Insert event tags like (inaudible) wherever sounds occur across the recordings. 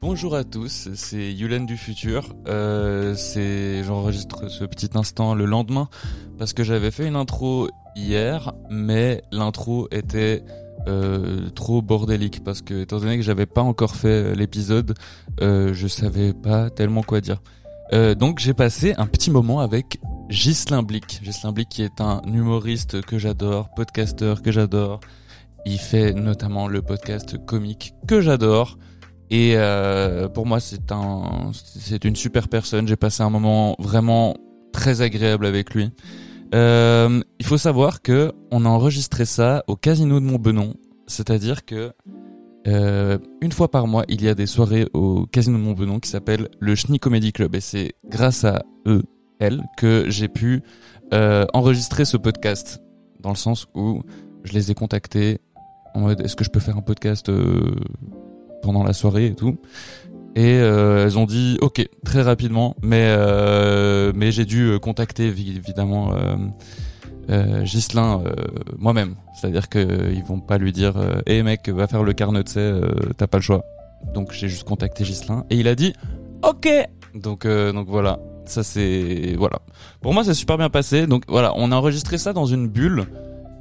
Bonjour à tous, c'est Yulen du futur. Euh, c'est j'enregistre ce petit instant le lendemain parce que j'avais fait une intro hier, mais l'intro était euh, trop bordélique parce que étant donné que j'avais pas encore fait l'épisode, euh, je savais pas tellement quoi dire. Euh, donc j'ai passé un petit moment avec Ghislain Blick. Blick qui est un humoriste que j'adore, podcasteur que j'adore. Il fait notamment le podcast comique que j'adore. Et euh, pour moi, c'est un, c'est une super personne. J'ai passé un moment vraiment très agréable avec lui. Euh, il faut savoir que on a enregistré ça au Casino de Montbenon, c'est-à-dire que euh, une fois par mois, il y a des soirées au Casino de Montbenon qui s'appellent le Schnie Comedy Club, et c'est grâce à eux, elles, que j'ai pu euh, enregistrer ce podcast, dans le sens où je les ai contactés en mode est-ce que je peux faire un podcast euh, pendant la soirée et tout. Et euh, elles ont dit ok très rapidement, mais euh, mais j'ai dû euh, contacter évi- évidemment euh, euh, Ghislain euh, moi-même. C'est-à-dire que euh, ils vont pas lui dire hé mec va faire le carnet tu sais t'as pas le choix. Donc j'ai juste contacté Ghislain et il a dit ok. Donc donc voilà ça c'est voilà. Pour moi c'est super bien passé. Donc voilà on a enregistré ça dans une bulle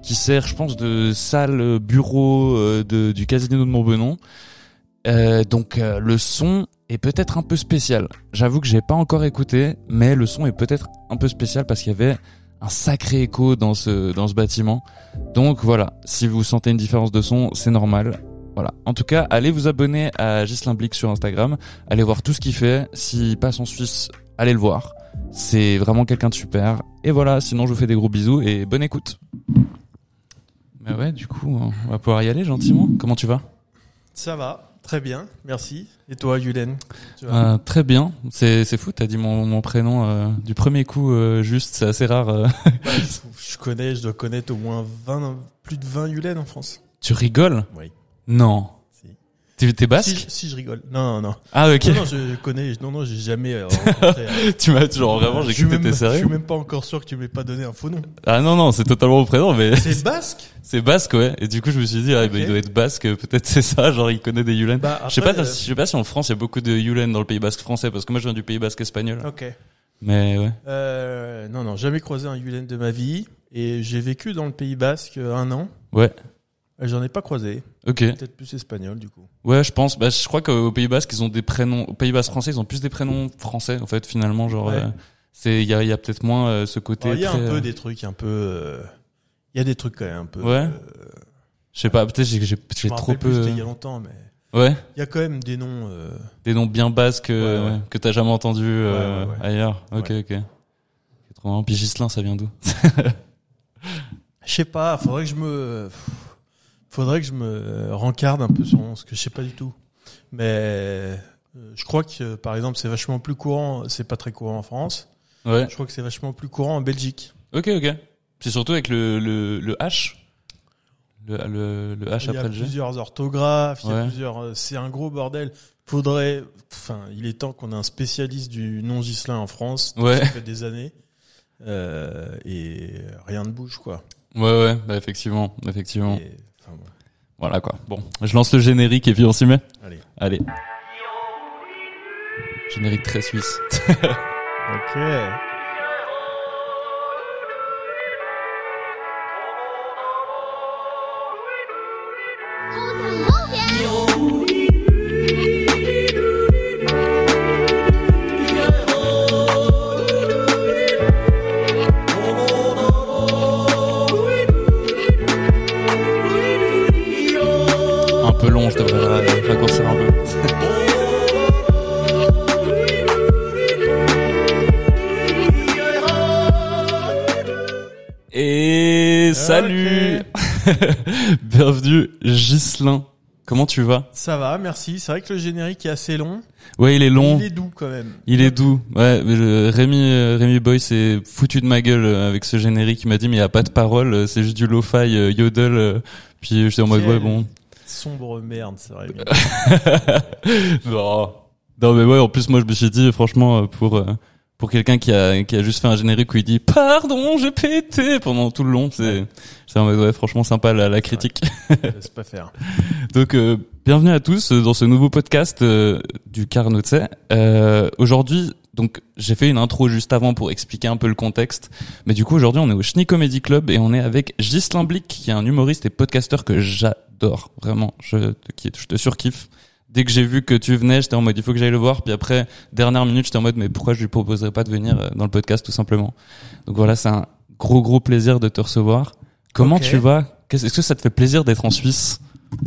qui sert je pense de salle bureau de, du casino de Montbenon. Euh, donc euh, le son est peut-être un peu spécial. J'avoue que j'ai pas encore écouté, mais le son est peut-être un peu spécial parce qu'il y avait un sacré écho dans ce dans ce bâtiment. Donc voilà, si vous sentez une différence de son, c'est normal. Voilà. En tout cas, allez vous abonner à Gislain Blick sur Instagram, allez voir tout ce qu'il fait. S'il passe en Suisse, allez le voir. C'est vraiment quelqu'un de super. Et voilà, sinon je vous fais des gros bisous et bonne écoute. Mais ouais, du coup, on va pouvoir y aller gentiment. Comment tu vas? Ça va, très bien, merci. Et toi, Yulen Euh, très bien, c'est c'est fou, t'as dit mon, mon prénom euh, du premier coup euh, juste, c'est assez rare. euh. Je, je connais, je dois connaître au moins 20, plus de 20 Yulen en France. tu rigoles? Oui. Non. T'es t'es basque Si, si, je rigole. Non, non, non. Ah ok. Non, non, je connais. Non, non, j'ai jamais euh, rencontré. euh, (laughs) tu m'as genre vraiment, j'ai je cru que t'étais je sérieux. suis même pas encore sûr que tu m'aies pas donné un faux nom. Ah non non, c'est totalement mon prénom, mais C'est (laughs) basque c'est basque ouais. Et du coup je me suis dit ah bah, Ok. il doit être basque, peut-être c'est ça, genre il connaît des Yulen. Bah, je sais pas, si- je sais pas si en France il y a beaucoup de Yulen dans le Pays Basque français, parce que moi je viens du Pays Basque espagnol. euh, Ok. Mais ouais. Euh, non, non, jamais croisé un Yulen de ma vie. Et j'ai vécu dans le Pays Basque euh, un an. Ouais. J'en ai pas croisé. Ok. Peut-être plus espagnol, du coup. Ouais, je pense. Bah, je crois qu'au Pays Basque, ils ont des prénoms. Au Pays Basque français, ils ont plus des prénoms français, en fait, finalement. Genre, Ouais. euh, c'est, il y a, il y a peut-être moins euh, ce côté. Il y a très, un peu euh, des trucs un peu. euh, Il y a des trucs quand même un peu. Ouais. euh, Je sais pas. Peut-être j'ai, j'ai, trop peu. Il y a longtemps, mais Ouais. il y a quand même des noms. euh, Des noms bien basques euh, Ouais, ouais. que t'as jamais entendu euh, Ouais, ailleurs. Ok, ok. C'est trop marrant. Puis Ghislain, ça vient d'où? Je sais pas. Faudrait que je me. Faudrait que je me rencarde un peu sur ce que je sais pas du tout. Mais euh, je crois que par exemple c'est vachement plus courant. C'est pas très courant en France. Ouais. Je crois que c'est vachement plus courant en Belgique. Ok, ok. C'est surtout avec le le, le H. Le, le, le H Il y a après le G. plusieurs orthographes. Il y a plusieurs. euh, C'est un gros bordel. Faudrait. Enfin, il est temps qu'on ait un spécialiste du nom Gislin en France. Ouais. Ça fait des années. Euh, et rien ne bouge quoi. Ouais, ouais. Bah, effectivement, effectivement. Et. Voilà quoi. Bon, je lance le générique et puis on s'y met. Allez. Allez. Générique très suisse. (laughs) Ok. (laughs) Bienvenue Ghislain. Comment tu vas? Ça va, merci. C'est vrai que le générique est assez long. Ouais, il est long. Il est doux quand même. Il est doux. Ouais, Rémi, euh, Rémi Boy s'est foutu de ma gueule euh, avec ce générique. Il m'a dit mais il y a pas de parole, euh, c'est juste du lo-fi yodel. Puis j'étais en mode ouais bon. Sombre merde, c'est vrai. (laughs) non. Non mais ouais, en plus moi je me suis dit franchement pour pour quelqu'un qui a qui a juste fait un générique où il dit pardon j'ai pété pendant tout le long. C'est c'est ouais, franchement sympa la, la critique. (laughs) Laisse pas faire. (laughs) donc euh, bienvenue à tous euh, dans ce nouveau podcast euh, du Carnotse euh, aujourd'hui donc j'ai fait une intro juste avant pour expliquer un peu le contexte. Mais du coup aujourd'hui on est au Schnie Comedy Club et on est avec Ghislain Blick qui est un humoriste et podcasteur que j'adore. Vraiment je qui je te surkiffe dès que j'ai vu que tu venais, j'étais en mode il faut que j'aille le voir. Puis après, dernière minute, j'étais en mode mais pourquoi je lui proposerais pas de venir euh, dans le podcast tout simplement? Donc voilà, c'est un gros gros plaisir de te recevoir. Comment tu vas? Est-ce que ça te fait plaisir d'être en Suisse?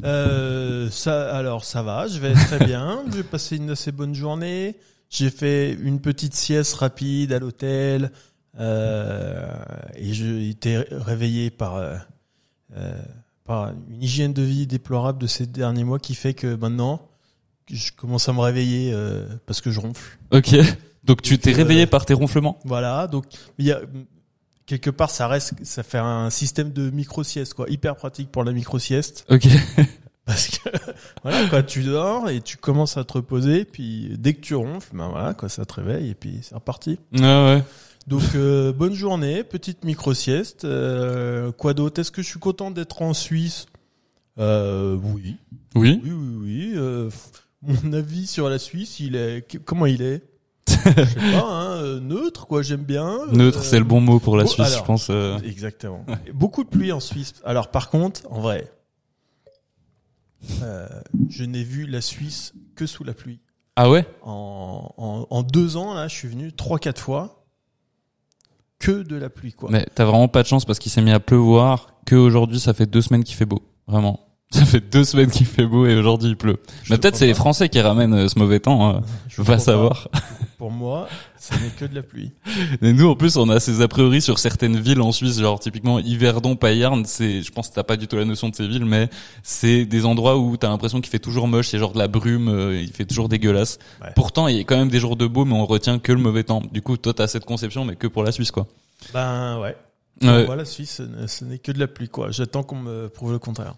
Euh, ça, alors ça va, je vais très bien. (laughs) J'ai passé une assez bonne journée. J'ai fait une petite sieste rapide à l'hôtel euh, et j'ai été réveillé par euh, euh, par une hygiène de vie déplorable de ces derniers mois qui fait que maintenant je commence à me réveiller euh, parce que je ronfle. Ok. Donc tu t'es euh, réveillé par tes ronflements Voilà, donc il y a quelque part ça reste ça fait un système de micro sieste quoi, hyper pratique pour la micro sieste. Ok. (laughs) Parce que (laughs) voilà quoi, tu dors et tu commences à te reposer, puis dès que tu ronfles, ben voilà quoi, ça te réveille et puis c'est reparti. Ouais ouais. Donc euh, bonne journée, petite micro sieste. Euh, quoi d'autre? Est-ce que je suis content d'être en Suisse? Euh, Oui, Oui. oui, oui, oui. Mon avis sur la Suisse, il est comment il est? (laughs) Je sais pas, hein, euh, neutre quoi, j'aime bien. Neutre, Euh, c'est le bon mot pour la Suisse, je pense. euh. Exactement. Beaucoup de pluie en Suisse. Alors par contre, en vrai, euh, je n'ai vu la Suisse que sous la pluie. Ah ouais? En, en, en deux ans, là, je suis venu trois, quatre fois. Que de la pluie, quoi. Mais t'as vraiment pas de chance parce qu'il s'est mis à pleuvoir. Que aujourd'hui, ça fait deux semaines qu'il fait beau. Vraiment. Ça fait deux semaines qu'il fait beau et aujourd'hui il pleut. Je Mais peut-être c'est les. Français qui ramènent euh, ce mauvais temps. euh. Je veux pas savoir. Pour moi, ça n'est que de la pluie. (laughs) Et nous, en plus, on a ces a priori sur certaines villes en Suisse, genre typiquement Yverdon, Payerne. C'est, je pense que t'as pas du tout la notion de ces villes, mais c'est des endroits où t'as l'impression qu'il fait toujours moche, a genre de la brume, euh, il fait toujours dégueulasse. Ouais. Pourtant, il y a quand même des jours de beau, mais on retient que le mauvais temps. Du coup, toi, t'as cette conception, mais que pour la Suisse, quoi. Ben ouais. Ouais. Pour moi, la Suisse, ce n'est- ce n'est que de la pluie, quoi. J'attends qu'on me prouve le contraire.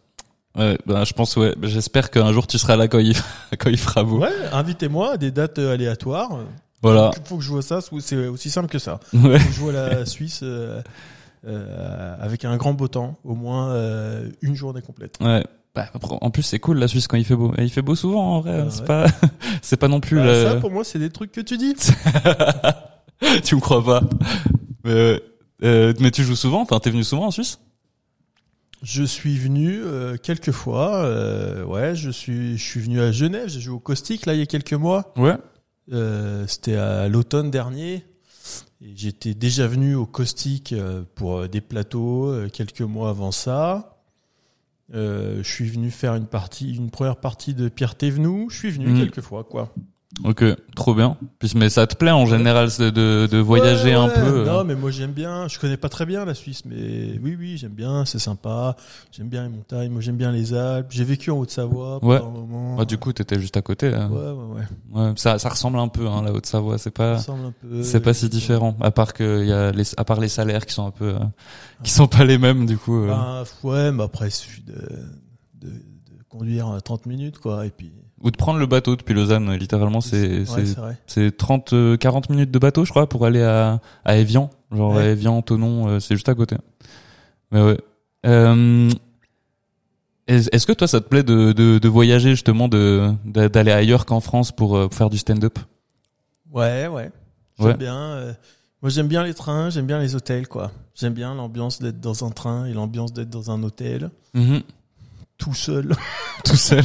Ouais, ben, je pense, ouais. J'espère qu'un jour tu seras là quand il, (laughs) quand il fera beau. Ouais, invitez-moi à des dates euh, aléatoires. Voilà. Il faut que je vois ça, c'est aussi simple que ça. (laughs) Ouais. Je joue à la Suisse euh, euh, avec un grand beau temps, au moins euh, une journée complète. Ouais. Bah, en plus, c'est cool la Suisse quand il fait beau. Et il fait beau souvent, en vrai. Ah, c'est ouais. pas, (laughs) c'est pas non plus Bah, le- Ça, pour moi, c'est des trucs que tu dis. tu me crois pas. Mais, euh, mais tu joues souvent? Enfin, t'es venu souvent en Suisse? Je suis venu euh, quelques fois. euh, ouais, je suis, je suis venu à Genève. J'ai joué au Caustique là il y a quelques mois. Ouais. Euh, C'était à l'automne dernier. J'étais déjà venu au Caustique euh, pour des plateaux euh, quelques mois avant ça. Euh, je suis venu faire une partie, une première partie de Pierre Thévenoud. Je suis venu Mhm. quelques fois, quoi. Ok, trop bien. Puis, mais ça te plaît en général de, de voyager Ouais, un ouais. peu. euh. Non, mais moi j'aime bien. Je connais pas très bien la Suisse, mais oui, oui, j'aime bien. C'est sympa. J'aime bien les montagnes. Moi, j'aime bien les Alpes. J'ai vécu en Haute-Savoie pendant Ouais. un moment. Ah, du coup, t'étais juste à côté. euh. ouais, ouais, ouais. Ouais, ça, ça ressemble un peu, hein, la Haute-Savoie. C'est pas, c'est pas si différent. À part que il y a les, à part les salaires qui sont un peu, euh, qui sont pas les mêmes, du coup. euh. Ben, ouais, mais après, il suffit de, de, de conduire euh, 30 minutes, quoi. Et puis. Ou de prendre le bateau depuis Lausanne, littéralement, c'est, c'est, c'est vrai. c'est 30, euh, 40 minutes de bateau, je crois, pour aller à, à Evian. Genre, Ouais. Evian, Tonon, euh, c'est juste à côté. Mais ouais. Euh, est- est-ce que toi, ça te plaît de, de, de voyager, justement, de, d'aller ailleurs qu'en France pour, euh, pour faire du stand-up? Ouais, ouais. J'aime Ouais. bien. euh, moi, j'aime bien les trains, j'aime bien les hôtels, quoi. J'aime bien l'ambiance d'être dans un train et l'ambiance d'être dans un hôtel, Mhm. Tout seul. (laughs) Tout seul.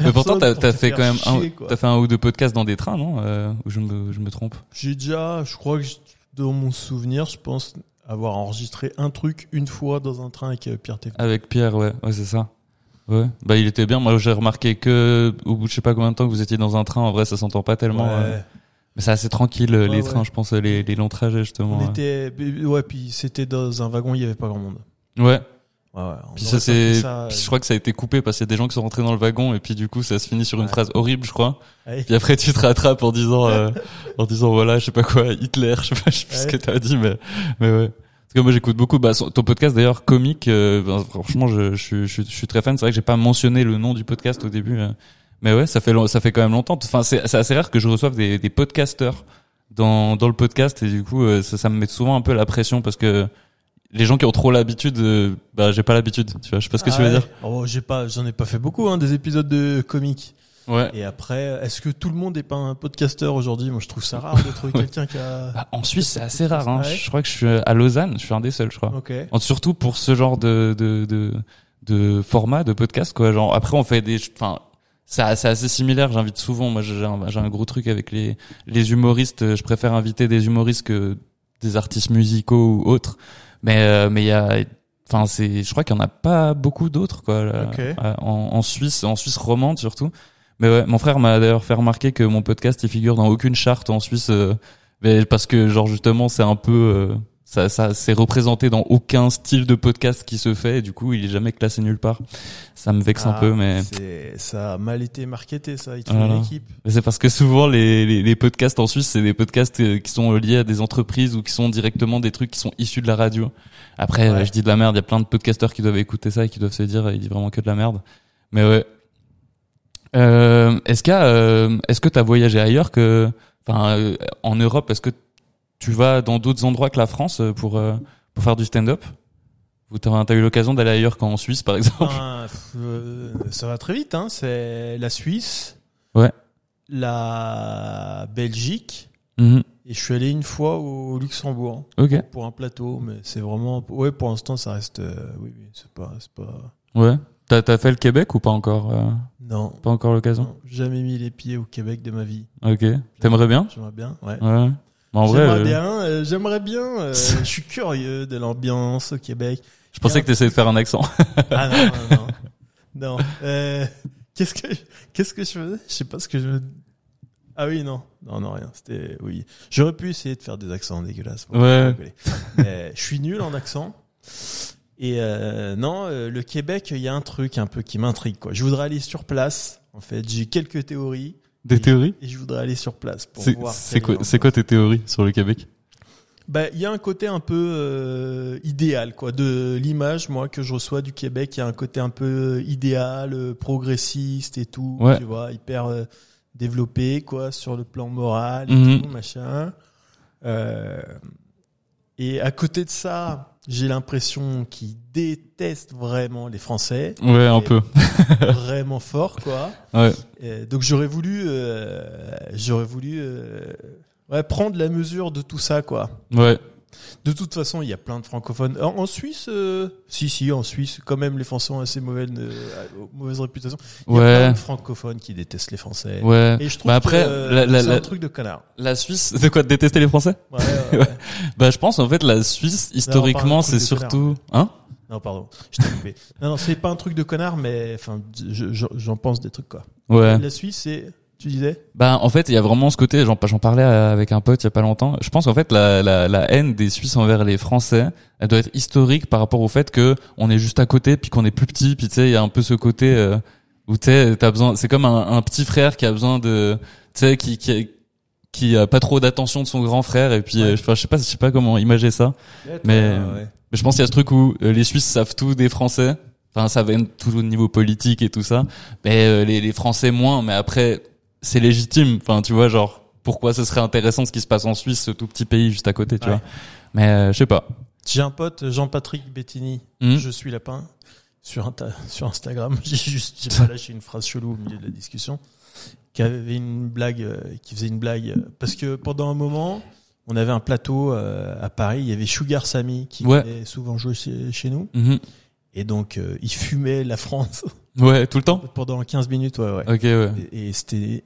Mais pourtant, t'as, fait quand même un, chier, t'as fait un ou deux podcasts dans des trains, non? Euh, ou je me, je me trompe? J'ai déjà, je crois que dans mon souvenir, je pense avoir enregistré un truc une fois dans un train avec euh, Pierre Thévenoud. Avec Pierre, ouais, ouais, c'est ça. Ouais. Bah, il était bien. Moi, j'ai remarqué que, au bout de je sais pas combien de temps que vous étiez dans un train, en vrai, ça s'entend pas tellement. Ouais. euh, Mais c'est assez tranquille, euh, Ouais, les ouais. trains, je pense, les, les longs trajets, justement. On était, ouais, puis c'était dans un wagon, il y avait pas grand monde. Ouais. Ouais, Puis ça, c'est, ça, puis euh, je crois que ça a été coupé parce qu'il y a des gens qui sont rentrés dans le wagon et puis du coup, ça se finit sur une Ouais. phrase horrible, je crois. ouais. Puis après, tu te rattrapes en disant, euh, en disant, voilà, je sais pas quoi, Hitler, je sais pas, je sais plus ce que t'as dit, mais, mais ouais. Parce que moi, j'écoute beaucoup, bah, ton podcast d'ailleurs, comique, euh, ben, franchement, je, je, suis- je, suis- je suis très fan. C'est vrai que j'ai pas mentionné le nom du podcast au début, euh, mais ouais, ça fait, long- ça fait quand même longtemps. Enfin, c'est, c'est assez rare que je reçoive des, des podcasteurs dans dans le podcast et du coup euh, ça, ça me met souvent un peu la pression parce que les gens qui ont trop l'habitude, euh, bah j'ai pas l'habitude. Tu vois, je sais pas ce que tu Ah veux ouais. dire. Oh, j'ai pas, j'en ai pas fait beaucoup, hein, des épisodes de comiques. Ouais. Et après, est-ce que tout le monde est pas un podcasteur aujourd'hui? Moi, je trouve ça rare de trouver (laughs) quelqu'un qui a. Bah, en Suisse, c'est assez rare. Hein. Ah ouais Je crois que je suis à Lausanne. Je suis un des seuls, je crois. Ok. En- Surtout pour ce genre de de de, de format de podcast quoi. Genre après on fait des, enfin c'est c'est assez similaire. J'invite souvent. Moi j'ai un, j'ai un gros truc avec les les humoristes. Je préfère inviter des humoristes que des artistes musicaux ou autres. Mais euh, mais il y a Enfin, c'est, je crois qu'il y en a pas beaucoup d'autres, quoi, là, Ok. euh, en, en Suisse, en Suisse romande surtout. Mais ouais, mon frère m'a d'ailleurs fait remarquer que mon podcast il figure dans aucune charte en Suisse, euh, mais parce que genre justement c'est un peu, euh, ça, ça c'est représenté dans aucun style de podcast qui se fait, et du coup il est jamais classé nulle part. Ça me vexe un Ah, peu, mais ça a mal été marketé, ça. Il Voilà. une équipe. mais c'est parce que souvent les, les, les podcasts en Suisse c'est des podcasts euh, qui sont liés à des entreprises ou qui sont directement des trucs qui sont issus de la radio. Après, Ouais. euh, je dis de la merde, il y a plein de podcasteurs qui doivent écouter ça et qui doivent se dire, euh, il dit vraiment que de la merde. Mais ouais. Euh, est-ce qu'il euh, est-ce que t'as voyagé ailleurs que, enfin, euh, en Europe, est-ce que tu vas dans d'autres endroits que la France euh, pour euh, pour faire du stand-up? Ou t'as eu l'occasion d'aller ailleurs qu'en Suisse, par exemple? Pff, euh, ça va très vite, hein. C'est la Suisse. Ouais. La Belgique. Mhm. Et je suis allé une fois au Luxembourg Ok. pour un plateau, mais c'est vraiment, ouais, pour l'instant, ça reste, euh, oui, c'est pas, c'est pas, Ouais. T'as t'as fait le Québec ou pas encore euh, non, Pas encore l'occasion? jamais mis les pieds au Québec de ma vie. Ok. T'aimerais bien? J'aimerais bien, ouais. Ouais. En vrai, J'aimerais euh, bien, euh, j'aimerais bien. euh, (laughs) je suis curieux de l'ambiance au Québec. je pensais que t'essayais de faire un accent. (laughs) Ah non, non, non. non. Euh, qu'est-ce que, qu'est-ce que je faisais? Je sais pas ce que je. Ah oui, non, non, non, rien. C'était, oui. J'aurais pu essayer de faire des accents dégueulasses. Ouais. Mais je suis nul en accent. Et euh, non, euh, le Québec, il y a un truc un peu qui m'intrigue. Quoi. Je voudrais aller sur place. En fait, j'ai quelques théories Des théories et je voudrais aller sur place pour voir. c'est quoi, tes théories sur le Québec? Bah, il y a un côté un peu euh, idéal, quoi, de l'image, moi, que je reçois du Québec. Il y a un côté un peu idéal, euh, progressiste et tout, Ouais. tu vois, hyper euh, développé, quoi, sur le plan moral et Mhm. tout, machin. Et à côté de ça, j'ai l'impression qu'ils détestent vraiment les Français, Ouais, un peu. (laughs) vraiment fort, quoi. Ouais. Et donc j'aurais voulu, euh, j'aurais voulu, euh, ouais, prendre la mesure de tout ça, quoi. Ouais. De toute façon, il y a plein de francophones. En, en Suisse, euh, si, si, en Suisse, quand même, les Français ont assez mauvaise, euh, mauvaise réputation. Il y a plein de francophones qui détestent les Français. Ouais. Et je trouve Bah après, que euh, c'est un truc de connard. La Suisse, c'est quoi de détester les Français? Ouais, (laughs) ouais, ouais. Bah je pense en fait la Suisse historiquement c'est surtout hein? Non, pardon, je t'ai coupé. Non, non, c'est pas un truc de connard, mais enfin, je- je- j'en pense des trucs quoi. Ouais. La Suisse, c'est, tu disais Bah en fait il y a vraiment ce côté j'en j'en parlais avec un pote il y a pas longtemps. Je pense qu'en fait la, la la haine des Suisses envers les Français elle doit être historique par rapport au fait que on est juste à côté puis qu'on est plus petit puis tu sais il y a un peu ce côté euh, où tu t'as besoin c'est comme un, un petit frère qui a besoin de tu sais qui qui qui a pas trop d'attention de son grand frère et puis Ouais. euh, je sais pas je sais pas comment imager ça Mais- Ouais. Mais je pense qu'il y a ce truc où euh, les Suisses savent tout des Français. Enfin, ça vient tout au niveau politique et tout ça. Mais euh, les, les Français moins. Mais après, c'est légitime. Enfin, tu vois, genre, pourquoi ce serait intéressant ce qui se passe en Suisse, ce tout petit pays juste à côté, tu Ouais. vois. Mais euh, je sais pas. J'ai un pote, Jean-Patrick Bettini, Hmm. je suis lapin, sur, Instagram. (laughs) J'ai juste, j'ai pas lâché une phrase chelou au milieu de la discussion, qui avait une blague, euh, qui faisait une blague, euh, parce que pendant un moment, on avait un plateau à Paris, il y avait Sugar Sammy qui Ouais. venait souvent jouer chez, chez nous, Mhm. Et donc euh, il fumait la France (laughs) Ouais, tout le temps. pendant 15 minutes, ouais, ouais. Ok, ouais. Et, et c'était,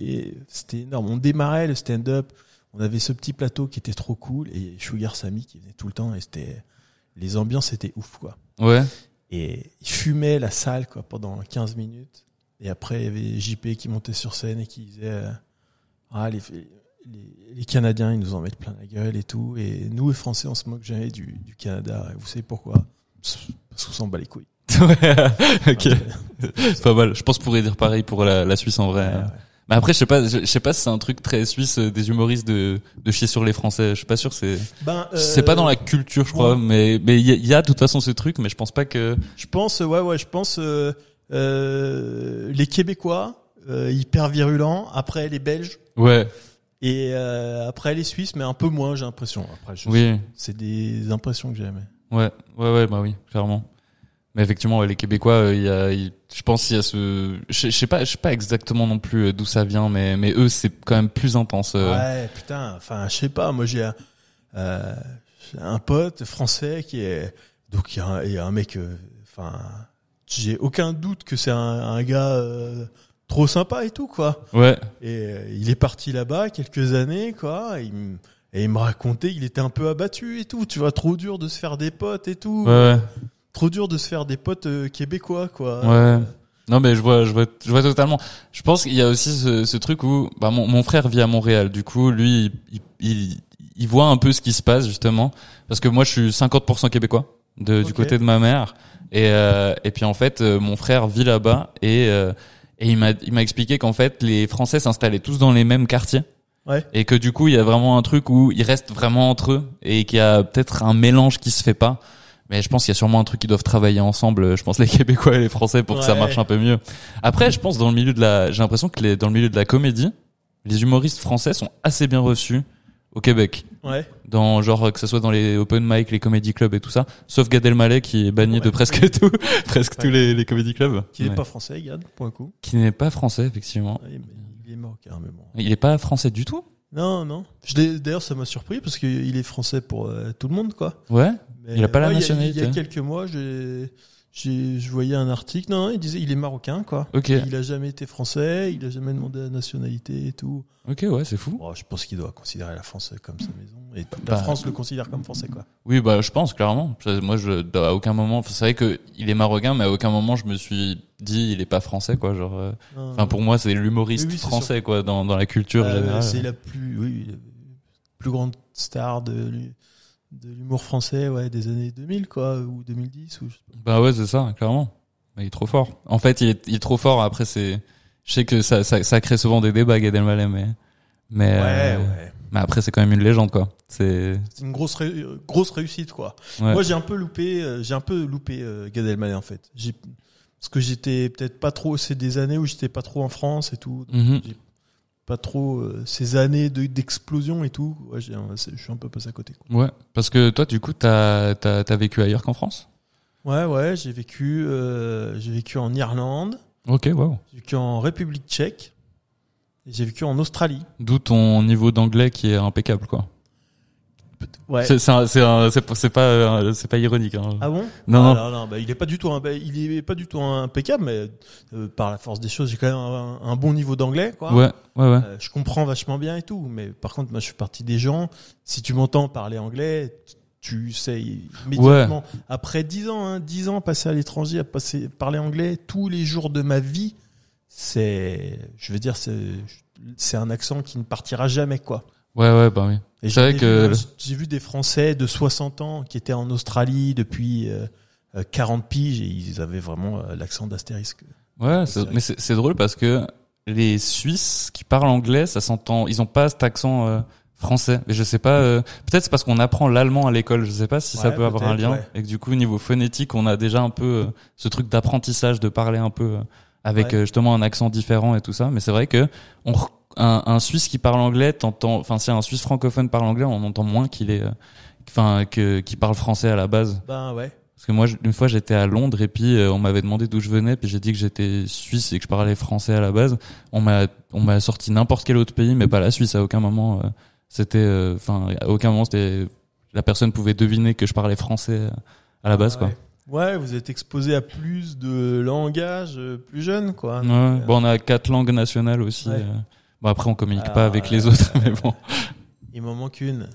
énorme. On démarrait le stand-up, on avait ce petit plateau qui était trop cool, et Sugar Sammy qui venait tout le temps, et c'était, les ambiances étaient ouf, quoi. Ouais. Et il fumait la salle quoi pendant 15 minutes. Et après, il y avait JP qui montait sur scène et qui disait euh, Ah, les, les, les Canadiens, ils nous en mettent plein la gueule et tout. Et nous, les Français, on se moque jamais du, du Canada. Et vous savez pourquoi? S'en bat les couilles. (laughs) ok. Pas mal. Je pense qu'on pourrait dire pareil pour la, la Suisse en vrai. Ouais, ouais. Mais après, je sais pas, je, je sais pas si c'est un truc très suisse euh, des humoristes de, de chier sur les Français. Je suis pas sûr, c'est, Ben, euh, c'est pas dans la culture, je crois, ouais. mais, mais il y, a- il y a de toute façon ce truc, mais je pense pas que, Je pense, ouais, ouais, je pense euh, euh, les Québécois, euh, hyper virulents. Après, les Belges. ouais. Et euh, après les Suisses, mais un peu moins, j'ai l'impression. Après, je- Oui, c'est des impressions que j'ai. ouais, ouais, ouais, bah oui, clairement. Mais effectivement, ouais, les Québécois, euh, il y a, il- je pense qu'il y a ce, je, sais pas, je sais pas exactement non plus euh, d'où ça vient, mais mais eux, c'est quand même plus intense. euh. Ouais, putain. Enfin, je sais pas. Moi, j'ai un, euh, un pote français qui est donc il y a un, il y a un mec. Enfin, j'ai aucun doute que c'est un, un gars euh, trop sympa et tout quoi. Ouais, Et il est parti là-bas quelques années quoi. Et il, me- et il me racontait qu'il était un peu abattu et tout. Tu vois, trop dur de se faire des potes et tout. ouais, ouais. Trop dur de se faire des potes euh, québécois quoi. Ouais. Non mais je vois, je vois, je vois totalement. Je pense qu'il y a aussi ce, ce truc où, bah mon, mon frère vit à Montréal. Du coup, lui, il, il, il voit un peu ce qui se passe justement, parce que moi, je suis 50% québécois de, du côté de ma mère, et euh, et puis en fait, euh, mon frère vit là-bas et euh, et il m'a il m'a expliqué qu'en fait, les Français s'installaient tous dans les mêmes quartiers. Ouais. Et que du coup, il y a vraiment un truc où ils restent vraiment entre eux et qu'il y a peut-être un mélange qui se fait pas. Mais je pense qu'il y a sûrement un truc qu'ils doivent travailler ensemble. Je pense les (laughs) Québécois et les Français pour que ça marche un peu mieux. Après, je pense dans le milieu de la, j'ai l'impression que les, dans le milieu de la comédie, les humoristes français sont assez bien reçus au Québec. Ouais. Dans genre que ce soit dans les open mic, les comédie clubs et tout ça, sauf Gad Elmaleh qui est banni Ouais. de presque (laughs) tout, presque Ouais. tous les, les comédie clubs. Qui n'est Ouais. pas français, Yann, pour le coup. qui n'est pas français effectivement. Il est marocain, mais bon. Il est pas français du tout? Non, non. D'ailleurs, ça m'a surpris parce qu'il est français pour euh, tout le monde, quoi. Ouais? Mais, Il a pas la ouais, il y nationalité. Il y a, quelques mois, j'ai, je voyais un article. Non, il disait il est marocain, quoi. Ok. Il a jamais été français, il a jamais demandé la nationalité et tout. Ok, ouais, c'est fou. Bon, je pense qu'il doit considérer la France comme sa maison. Et Bah, la France le considère comme français, quoi. Oui, bah, je pense, clairement. Moi, je, à aucun moment, c'est vrai que il est marocain, mais à aucun moment je me suis dit, il est pas français, quoi, genre, euh, Non, enfin, pour moi, c'est l'humoriste Oui, oui, c'est français, quoi, dans, dans la culture euh, générale. c'est la plus, oui, la plus grande star de, de l'humour français, ouais, des années 2000, quoi, ou 2010, ou je sais pas. Bah ouais, c'est ça, clairement. Mais il est trop fort. En fait, il est, il est trop fort. Après, c'est, je sais que ça, ça, ça crée souvent des débats, Gad Elmaleh, mais, mais, Ouais, euh, ouais. mais après, c'est quand même une légende, quoi. C'est, une grosse, ré- grosse réussite, quoi. ouais. Moi, j'ai un peu loupé, euh, j'ai un peu loupé euh, Gad Elmaleh en fait. J'ai parce que j'étais peut-être pas trop, c'est des années où j'étais pas trop en France et tout, Mhm. Pas trop euh, ces années de- d'explosion et tout. Ouais, je suis un peu passé à côté. Quoi. Ouais. Parce que toi, du coup, t'as, t'as vécu ailleurs qu'en France? Ouais, ouais, j'ai vécu, euh, j'ai vécu en Irlande, Ok, wow. j'ai vécu en République Tchèque, et j'ai vécu en Australie. D'où ton niveau d'anglais qui est impeccable, quoi. Ouais. C'est, pas, c'est pas, euh, ironique, hein. Ah bon? Non, Ah, non. non, bah, il est pas du tout, un- bah, il est pas du tout impeccable, mais euh, par la force des choses, j'ai quand même un, un bon niveau d'anglais, quoi. Ouais, ouais, ouais. Euh, je comprends vachement bien et tout, mais par contre, moi, je suis partie des gens. Si tu m'entends parler anglais, tu sais immédiatement. Après dix ans, hein, dix ans passés à l'étranger, à passer parler anglais tous les jours de ma vie, c'est, je veux dire, c'est, c'est un accent qui ne partira jamais, quoi. Ouais, ouais, bah oui. C'est vrai ai que- j'ai vu des Français de 60 ans qui étaient en Australie depuis euh, euh, 40 piges et ils avaient vraiment euh, l'accent d'astérisque. Ouais, mais c'est drôle parce que les Suisses qui parlent anglais, ça s'entend. Ils ont pas cet accent euh, français. Mais je sais pas. euh, Peut-être c'est parce qu'on apprend l'allemand à l'école. Je sais pas si ça peut avoir un lien. ouais. Et que du coup, niveau phonétique, on a déjà un peu euh, ce truc d'apprentissage, de parler un peu euh, avec Ouais. euh, justement un accent différent et tout ça. Mais c'est vrai que on, un, un Suisse qui parle anglais, t'entends. Enfin, si un Suisse francophone parle anglais, on entend moins qu'il est. euh, Enfin, que qui parle français à la base. Ben ouais. Parce que moi, une fois, j'étais à Londres et puis euh, on m'avait demandé d'où je venais, puis j'ai dit que j'étais suisse et que je parlais français à la base. On m'a, on m'a sorti n'importe quel autre pays, mais pas la Suisse. À aucun moment, euh, c'était, enfin, à aucun moment, c'était, la personne pouvait deviner que je parlais français à la base, Ah quoi. ouais. Vous êtes exposé à plus de langages plus jeunes, quoi. Ouais. Bon, on a quatre langues nationales aussi. Ouais. Bon, après, on communique pas avec les euh, autres, (laughs) mais bon. Il m'en manque une.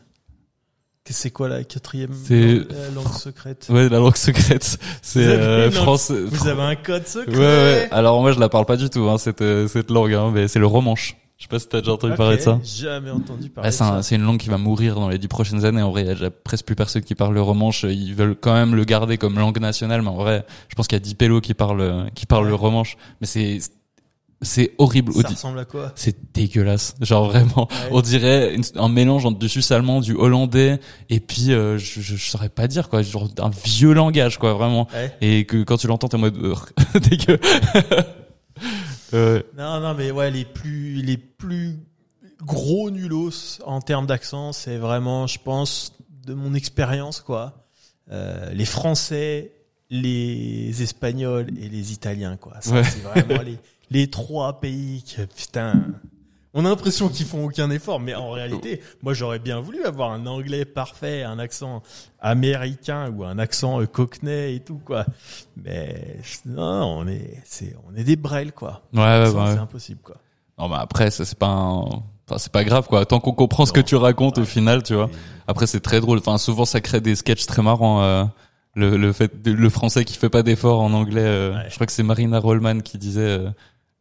C'est quoi la quatrième langue, euh, langue secrète? Ouais, la langue secrète, c'est euh, français. Vous avez un code secret Ouais, ouais. Alors moi, je la parle pas du tout, hein, cette euh, cette langue, hein, mais c'est le romanche. Je sais pas si t'as déjà entendu parler de ça. Jamais entendu parler un- c'est une langue qui va mourir dans les dix prochaines années. En vrai, il y a presque plus personne qui parle le romanche. Ils veulent quand même le garder comme langue nationale, mais en vrai, je pense qu'il y a dix pélos qui parlent, qui parlent Ouais. le romanche. Mais c'est, c'est horrible. Ça ressemble à quoi C'est dégueulasse. Genre vraiment, Ouais. on dirait une- un mélange entre du suisse allemand, du hollandais, et puis euh, je, je, je saurais pas dire quoi, genre un vieux langage quoi, vraiment. Ouais. Et que quand tu l'entends, t'es en mode Ugh, (laughs) dégueu. (laughs) Euh, Non, non, mais ouais, les plus, les plus gros nulos en termes d'accent. C'est vraiment, je pense, de mon expérience, quoi. Euh, les Français, les Espagnols et les Italiens, quoi. Ça, Ouais. C'est vraiment les, les trois pays que, putain, on a l'impression qu'ils font aucun effort, mais en réalité, moi j'aurais bien voulu avoir un anglais parfait, un accent américain ou un accent euh, cockney et tout, quoi. Mais non, on est, c'est, on est des brels, quoi. Ouais, ouais, ouais. C'est impossible, quoi. Non, mais après, ça, c'est pas un... Enfin, c'est pas grave, quoi. Tant qu'on comprend ce que tu racontes au final, tu vois. Après, c'est très drôle. Enfin, souvent, ça crée des sketchs très marrants. euh, le, le fait, de- le français qui fait pas d'efforts en anglais. euh. Je crois que c'est Marina Rollman qui disait, euh,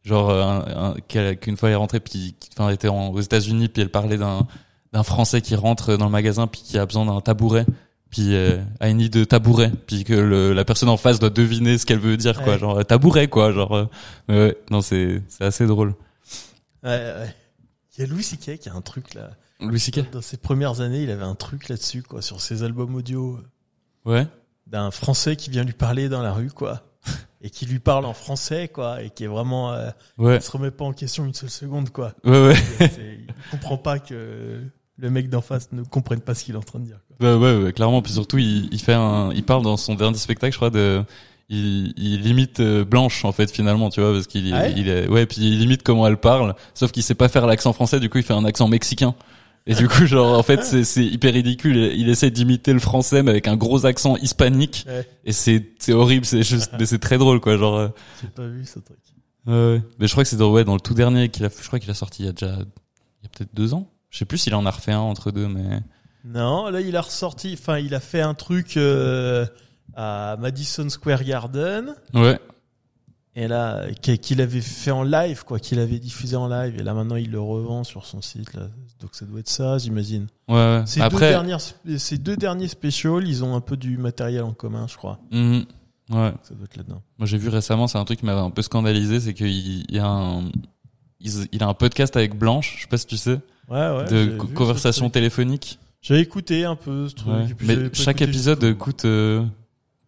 genre, euh, un- un- qu'elle- qu'une fois elle est rentrée, puis, enfin, elle était en- aux États-Unis, puis elle parlait d'un d'un français qui rentre dans le magasin, puis qui a besoin d'un tabouret. Puis euh, I need a tabouret, puis que le, la personne en face doit deviner ce qu'elle veut dire, quoi. Ouais. Genre tabouret, quoi. Genre, euh, ouais, non, c'est c'est assez drôle. Ouais, ouais. Il y a Louis C.K. qui a un truc là. Louis C.K. Dans ses premières années, il avait un truc là-dessus, quoi, sur ses albums audio, Ouais. d'un Français qui vient lui parler dans la rue, quoi, et qui lui parle en français, quoi, et qui est vraiment, euh, Ouais. il se remet pas en question une seule seconde, quoi. Ouais, ouais. (laughs) Il comprend pas que le mec d'en face ne comprenne pas ce qu'il est en train de dire. Quoi. Ouais, ouais, ouais, clairement. Puis surtout, il, il fait un, il parle dans son dernier spectacle, je crois, de, il, il imite euh, Blanche en fait finalement, tu vois, parce qu'il, Ah ouais il est, ouais, puis il imite comment elle parle, sauf qu'il sait pas faire l'accent français, du coup, il fait un accent mexicain. Et du coup, genre, en fait, c'est, c'est hyper ridicule. Il essaie d'imiter le français, mais avec un gros accent hispanique. Ouais. Et c'est, c'est horrible, c'est juste, mais c'est très drôle, quoi, genre. euh, J'ai pas vu ce truc. Ouais, ouais. Mais je crois que c'est dans, ouais, dans le tout dernier qu'il a, je crois qu'il a sorti il y a déjà, il y a peut-être deux ans. Je sais plus s'il en a refait un entre deux, mais. Non, là, il a ressorti, enfin, il a fait un truc euh, à Madison Square Garden. Ouais. Et là, qu'il avait fait en live, quoi, qu'il avait diffusé en live, et là maintenant il le revend sur son site, là. Donc ça doit être ça, j'imagine. Ouais, ouais. Ces, deux dernières, ces deux derniers specials, ils ont un peu du matériel en commun, je crois. Mhm. ouais. Ça doit être là-dedans. Moi, j'ai vu récemment, c'est un truc qui m'avait un peu scandalisé, c'est qu'il y a un, il, il a un podcast avec Blanche, je sais pas si tu sais, Ouais, ouais. de co- conversation téléphonique. J'ai écouté un peu ce truc. Mais chaque épisode coûte euh,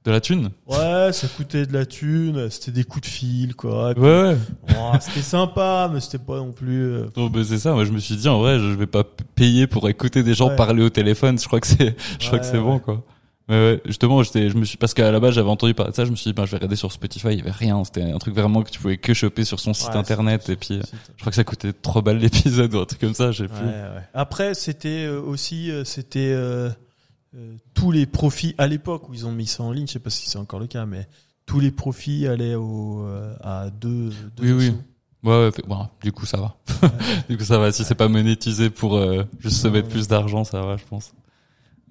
de la thune. Ouais, ça coûtait de la thune, c'était des coups de fil, quoi. Puis, Ouais, ouais. oh, c'était sympa, mais c'était pas non plus. euh, bah, c'est ça. Moi, je me suis dit, en vrai, je vais pas payer pour écouter des gens Ouais. parler au téléphone. Je crois que c'est, je crois que c'est bon, quoi. Mais ouais, justement, j'étais, je me suis, parce qu'à la base, j'avais entendu parler de ça, je me suis dit, ben, je vais regarder sur Spotify, il y avait rien. C'était un truc vraiment que tu pouvais que choper sur son site ouais, internet. Et puis, euh, je crois que ça coûtait 3 balles l'épisode ou un truc comme ça, j'ai Ouais, plus. Après, c'était euh, aussi, euh, c'était euh, tous les profits à l'époque où ils ont mis ça en ligne. Je sais pas si c'est encore le cas, mais tous les profits allaient au, euh, à deux. deux Oui, oui. Ouais, ouais, bon, du coup, ça va. (laughs) du coup, ça va. Si c'est pas monétisé pour euh, juste se mettre plus d'argent, ça va, je pense.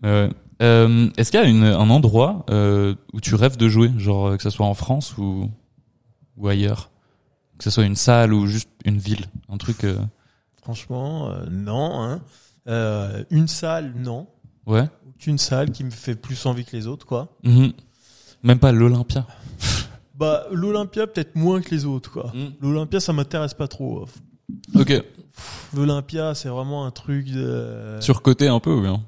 Euh, Est-ce qu'il y a une, un endroit euh, où tu rêves de jouer, genre euh, que ce soit en France ou ou ailleurs, que ce soit une salle ou juste une ville, un truc. euh, Franchement, euh, non. Hein. Euh, une salle, non. Ouais. Aucune salle qui me fait plus envie que les autres, quoi. Mhm. Même pas l'Olympia. (laughs) Bah, l'Olympia peut-être moins que les autres, quoi. Mhm. L'Olympia, ça m'intéresse pas trop. Ok. L'Olympia, c'est vraiment un truc de. Surcoté un peu ou bien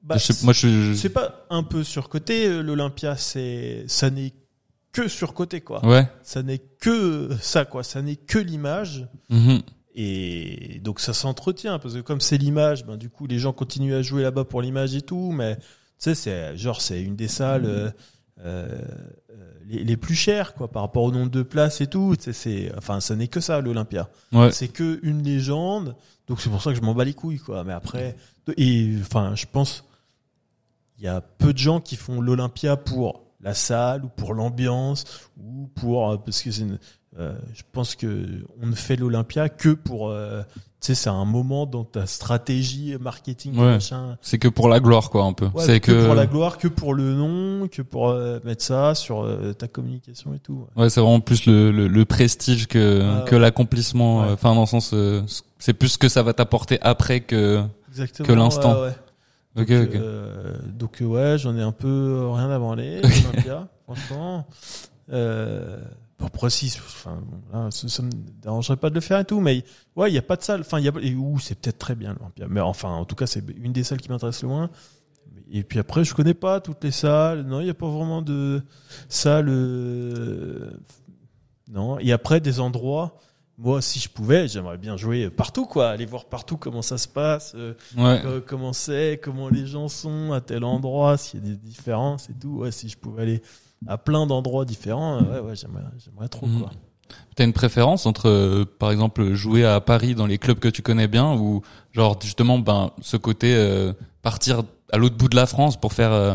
Bah, Je sais- Moi, je. je- C'est pas un peu surcoté. euh, L'Olympia, c'est, ça n'est que surcoté, quoi. Ouais. Ça n'est que ça, quoi. Ça n'est que l'image. Mhm. Et donc, ça s'entretient, parce que comme c'est l'image, ben, du coup, les gens continuent à jouer là-bas pour l'image et tout, mais, tu sais, c'est, genre, c'est une des salles, euh, euh, les, les plus chères, quoi, par rapport au nombre de places et tout. C'est, enfin, ça n'est que ça, l'Olympia. Ouais. C'est que une légende. Donc c'est pour ça que je m'en bats les couilles, quoi. Mais après, et enfin, je pense, il y a peu de gens qui font l'Olympia pour la salle ou pour l'ambiance ou pour euh, parce que c'est une- je pense que on ne fait l'Olympia que pour euh, tu sais c'est un moment dans ta stratégie marketing Ouais. machin C'est que pour la gloire, quoi, un peu. Ouais, c'est que, que. pour la gloire que pour le nom que pour euh, mettre ça sur euh, ta communication et tout Ouais, c'est vraiment plus le, le, le prestige que, Ah, que ouais. l'accomplissement. Ouais. euh, Enfin, dans le sens, euh, c'est plus ce que ça va t'apporter après que. exactement Que l'instant. ouais, ouais. Ok, donc, ok. euh, donc, euh, ouais, j'en ai un peu euh, rien à branler, (laughs) franchement. Euh, après, si, enfin, là, ça, me dérangerait pas de le faire et tout, mais ouais, il y a pas de salle. Enfin, il y a, et ouh, c'est peut-être très bien l'Olympia. Mais enfin, en tout cas, c'est une des salles qui m'intéresse le moins. Et puis après, je connais pas toutes les salles. Non, il y a pas vraiment de salles. euh, Non. Et après, des endroits. moi, si je pouvais, j'aimerais bien jouer partout, quoi. Aller voir partout comment ça se passe, euh, Ouais. euh, comment c'est, comment les gens sont à tel endroit, s'il y a des différences et tout. Ouais, si je pouvais aller à plein d'endroits différents, euh, ouais, ouais, j'aimerais, j'aimerais trop, Mhm. quoi. T'as une préférence entre, euh, par exemple, jouer à Paris dans les clubs que tu connais bien ou genre justement ben ce côté euh, partir à l'autre bout de la France pour faire euh,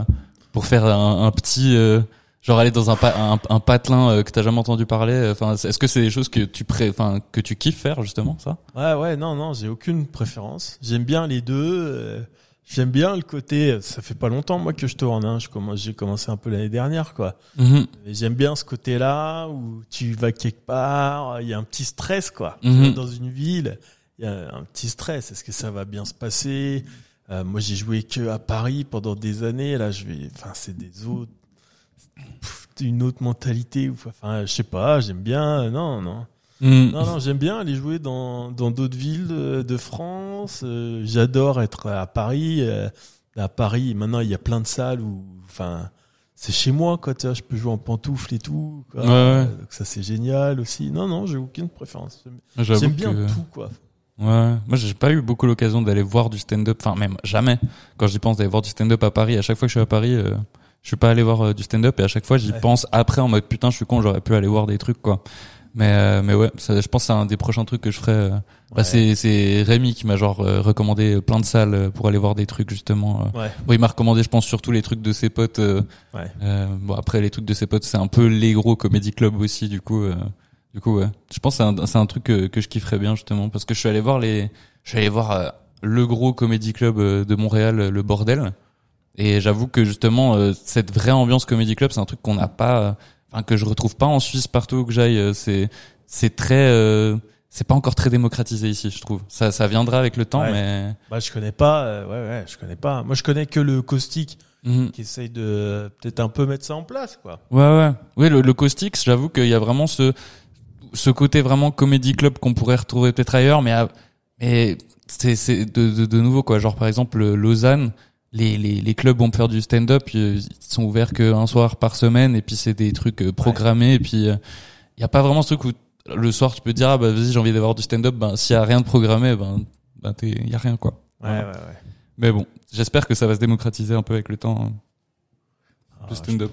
pour faire un, un petit euh, genre aller dans un pa- un, un patelin que t'as jamais entendu parler. Enfin, est-ce que c'est des choses que tu pré, enfin que tu kiffes faire justement ça? Ouais, ouais, non, non, j'ai aucune préférence. J'aime bien les deux. J'aime bien le côté. Ça fait pas longtemps moi que je tourne. Hein. Je commence, j'ai commencé un peu l'année dernière, quoi. Mhm. Et J'aime bien ce côté-là où tu vas quelque part, il y a un petit stress, quoi. Mhm. vas Dans une ville, il y a un petit stress. Est-ce que ça va bien se passer? Euh, Moi, j'ai joué que à Paris pendant des années. Là, je vais. Enfin, c'est des autres. Une autre mentalité. Enfin, je sais pas. J'aime bien. Non, non. Mhm. Non, non, j'aime bien aller jouer dans dans d'autres villes de, France. Euh, J'adore être à Paris. Euh, à Paris, maintenant, il y a plein de salles où, enfin, c'est chez moi, quoi. Tu vois, je peux jouer en pantoufles et tout. Quoi. Ouais, ouais. Donc ça, c'est génial aussi. Non, non, j'ai aucune préférence. J'aime- bien que- tout, quoi. Ouais, moi j'ai pas eu beaucoup l'occasion d'aller voir du stand-up, enfin même jamais. Quand j'y pense d'aller voir du stand-up à Paris, à chaque fois que je suis à Paris, euh, je suis pas allé voir euh, du stand-up et à chaque fois j'y Ouais. pense après en mode putain je suis con, j'aurais pu aller voir des trucs quoi. Mais euh, mais ouais, ça, je pense que c'est un des prochains trucs que je ferai. euh. Bah, Ouais. c'est c'est Rémi qui m'a genre euh, recommandé plein de salles pour aller voir des trucs justement. Ouais. Bon, il m'a recommandé je pense surtout les trucs de ses potes. Ouais. euh, bon après les trucs de ses potes c'est un peu les gros comédie club aussi du coup. euh, du coup ouais, je pense que c'est un, c'est un truc que, que je kifferais bien justement parce que je suis allé voir les, je suis allé voir euh, le gros comédie club euh, de Montréal, euh, le bordel. Et j'avoue que justement euh, cette vraie ambiance comédie club c'est un truc qu'on n'a pas, euh, enfin que je retrouve pas en Suisse partout où que j'aille. euh, C'est c'est très euh, c'est pas encore très démocratisé ici, je trouve. Ça, ça viendra avec le temps, Ouais. mais Bah, je connais pas. euh, ouais, ouais, je connais pas. Moi, je connais que le caustique Mhm. qui essaye de peut-être un peu mettre ça en place, quoi. Ouais, ouais. Oui, le, le caustique, j'avoue qu'il y a vraiment ce, ce côté vraiment comédie club qu'on pourrait retrouver peut-être ailleurs, mais, à- mais c'est, c'est de, de, de nouveau, quoi. Genre, par exemple, Lausanne, les, les, les clubs vont faire du stand-up, euh, ils sont ouverts qu'un soir par semaine, et puis c'est des trucs euh, programmés, et puis euh, il y a pas vraiment ce truc où le soir tu peux dire, ah bah vas-y, j'ai envie d'avoir du stand-up, ben s'il y a rien de programmé, ben, ben t'es, y a rien, quoi. Ouais, Voilà. ouais, ouais. Mais bon, j'espère que ça va se démocratiser un peu avec le temps. hein. Ah, Le stand-up.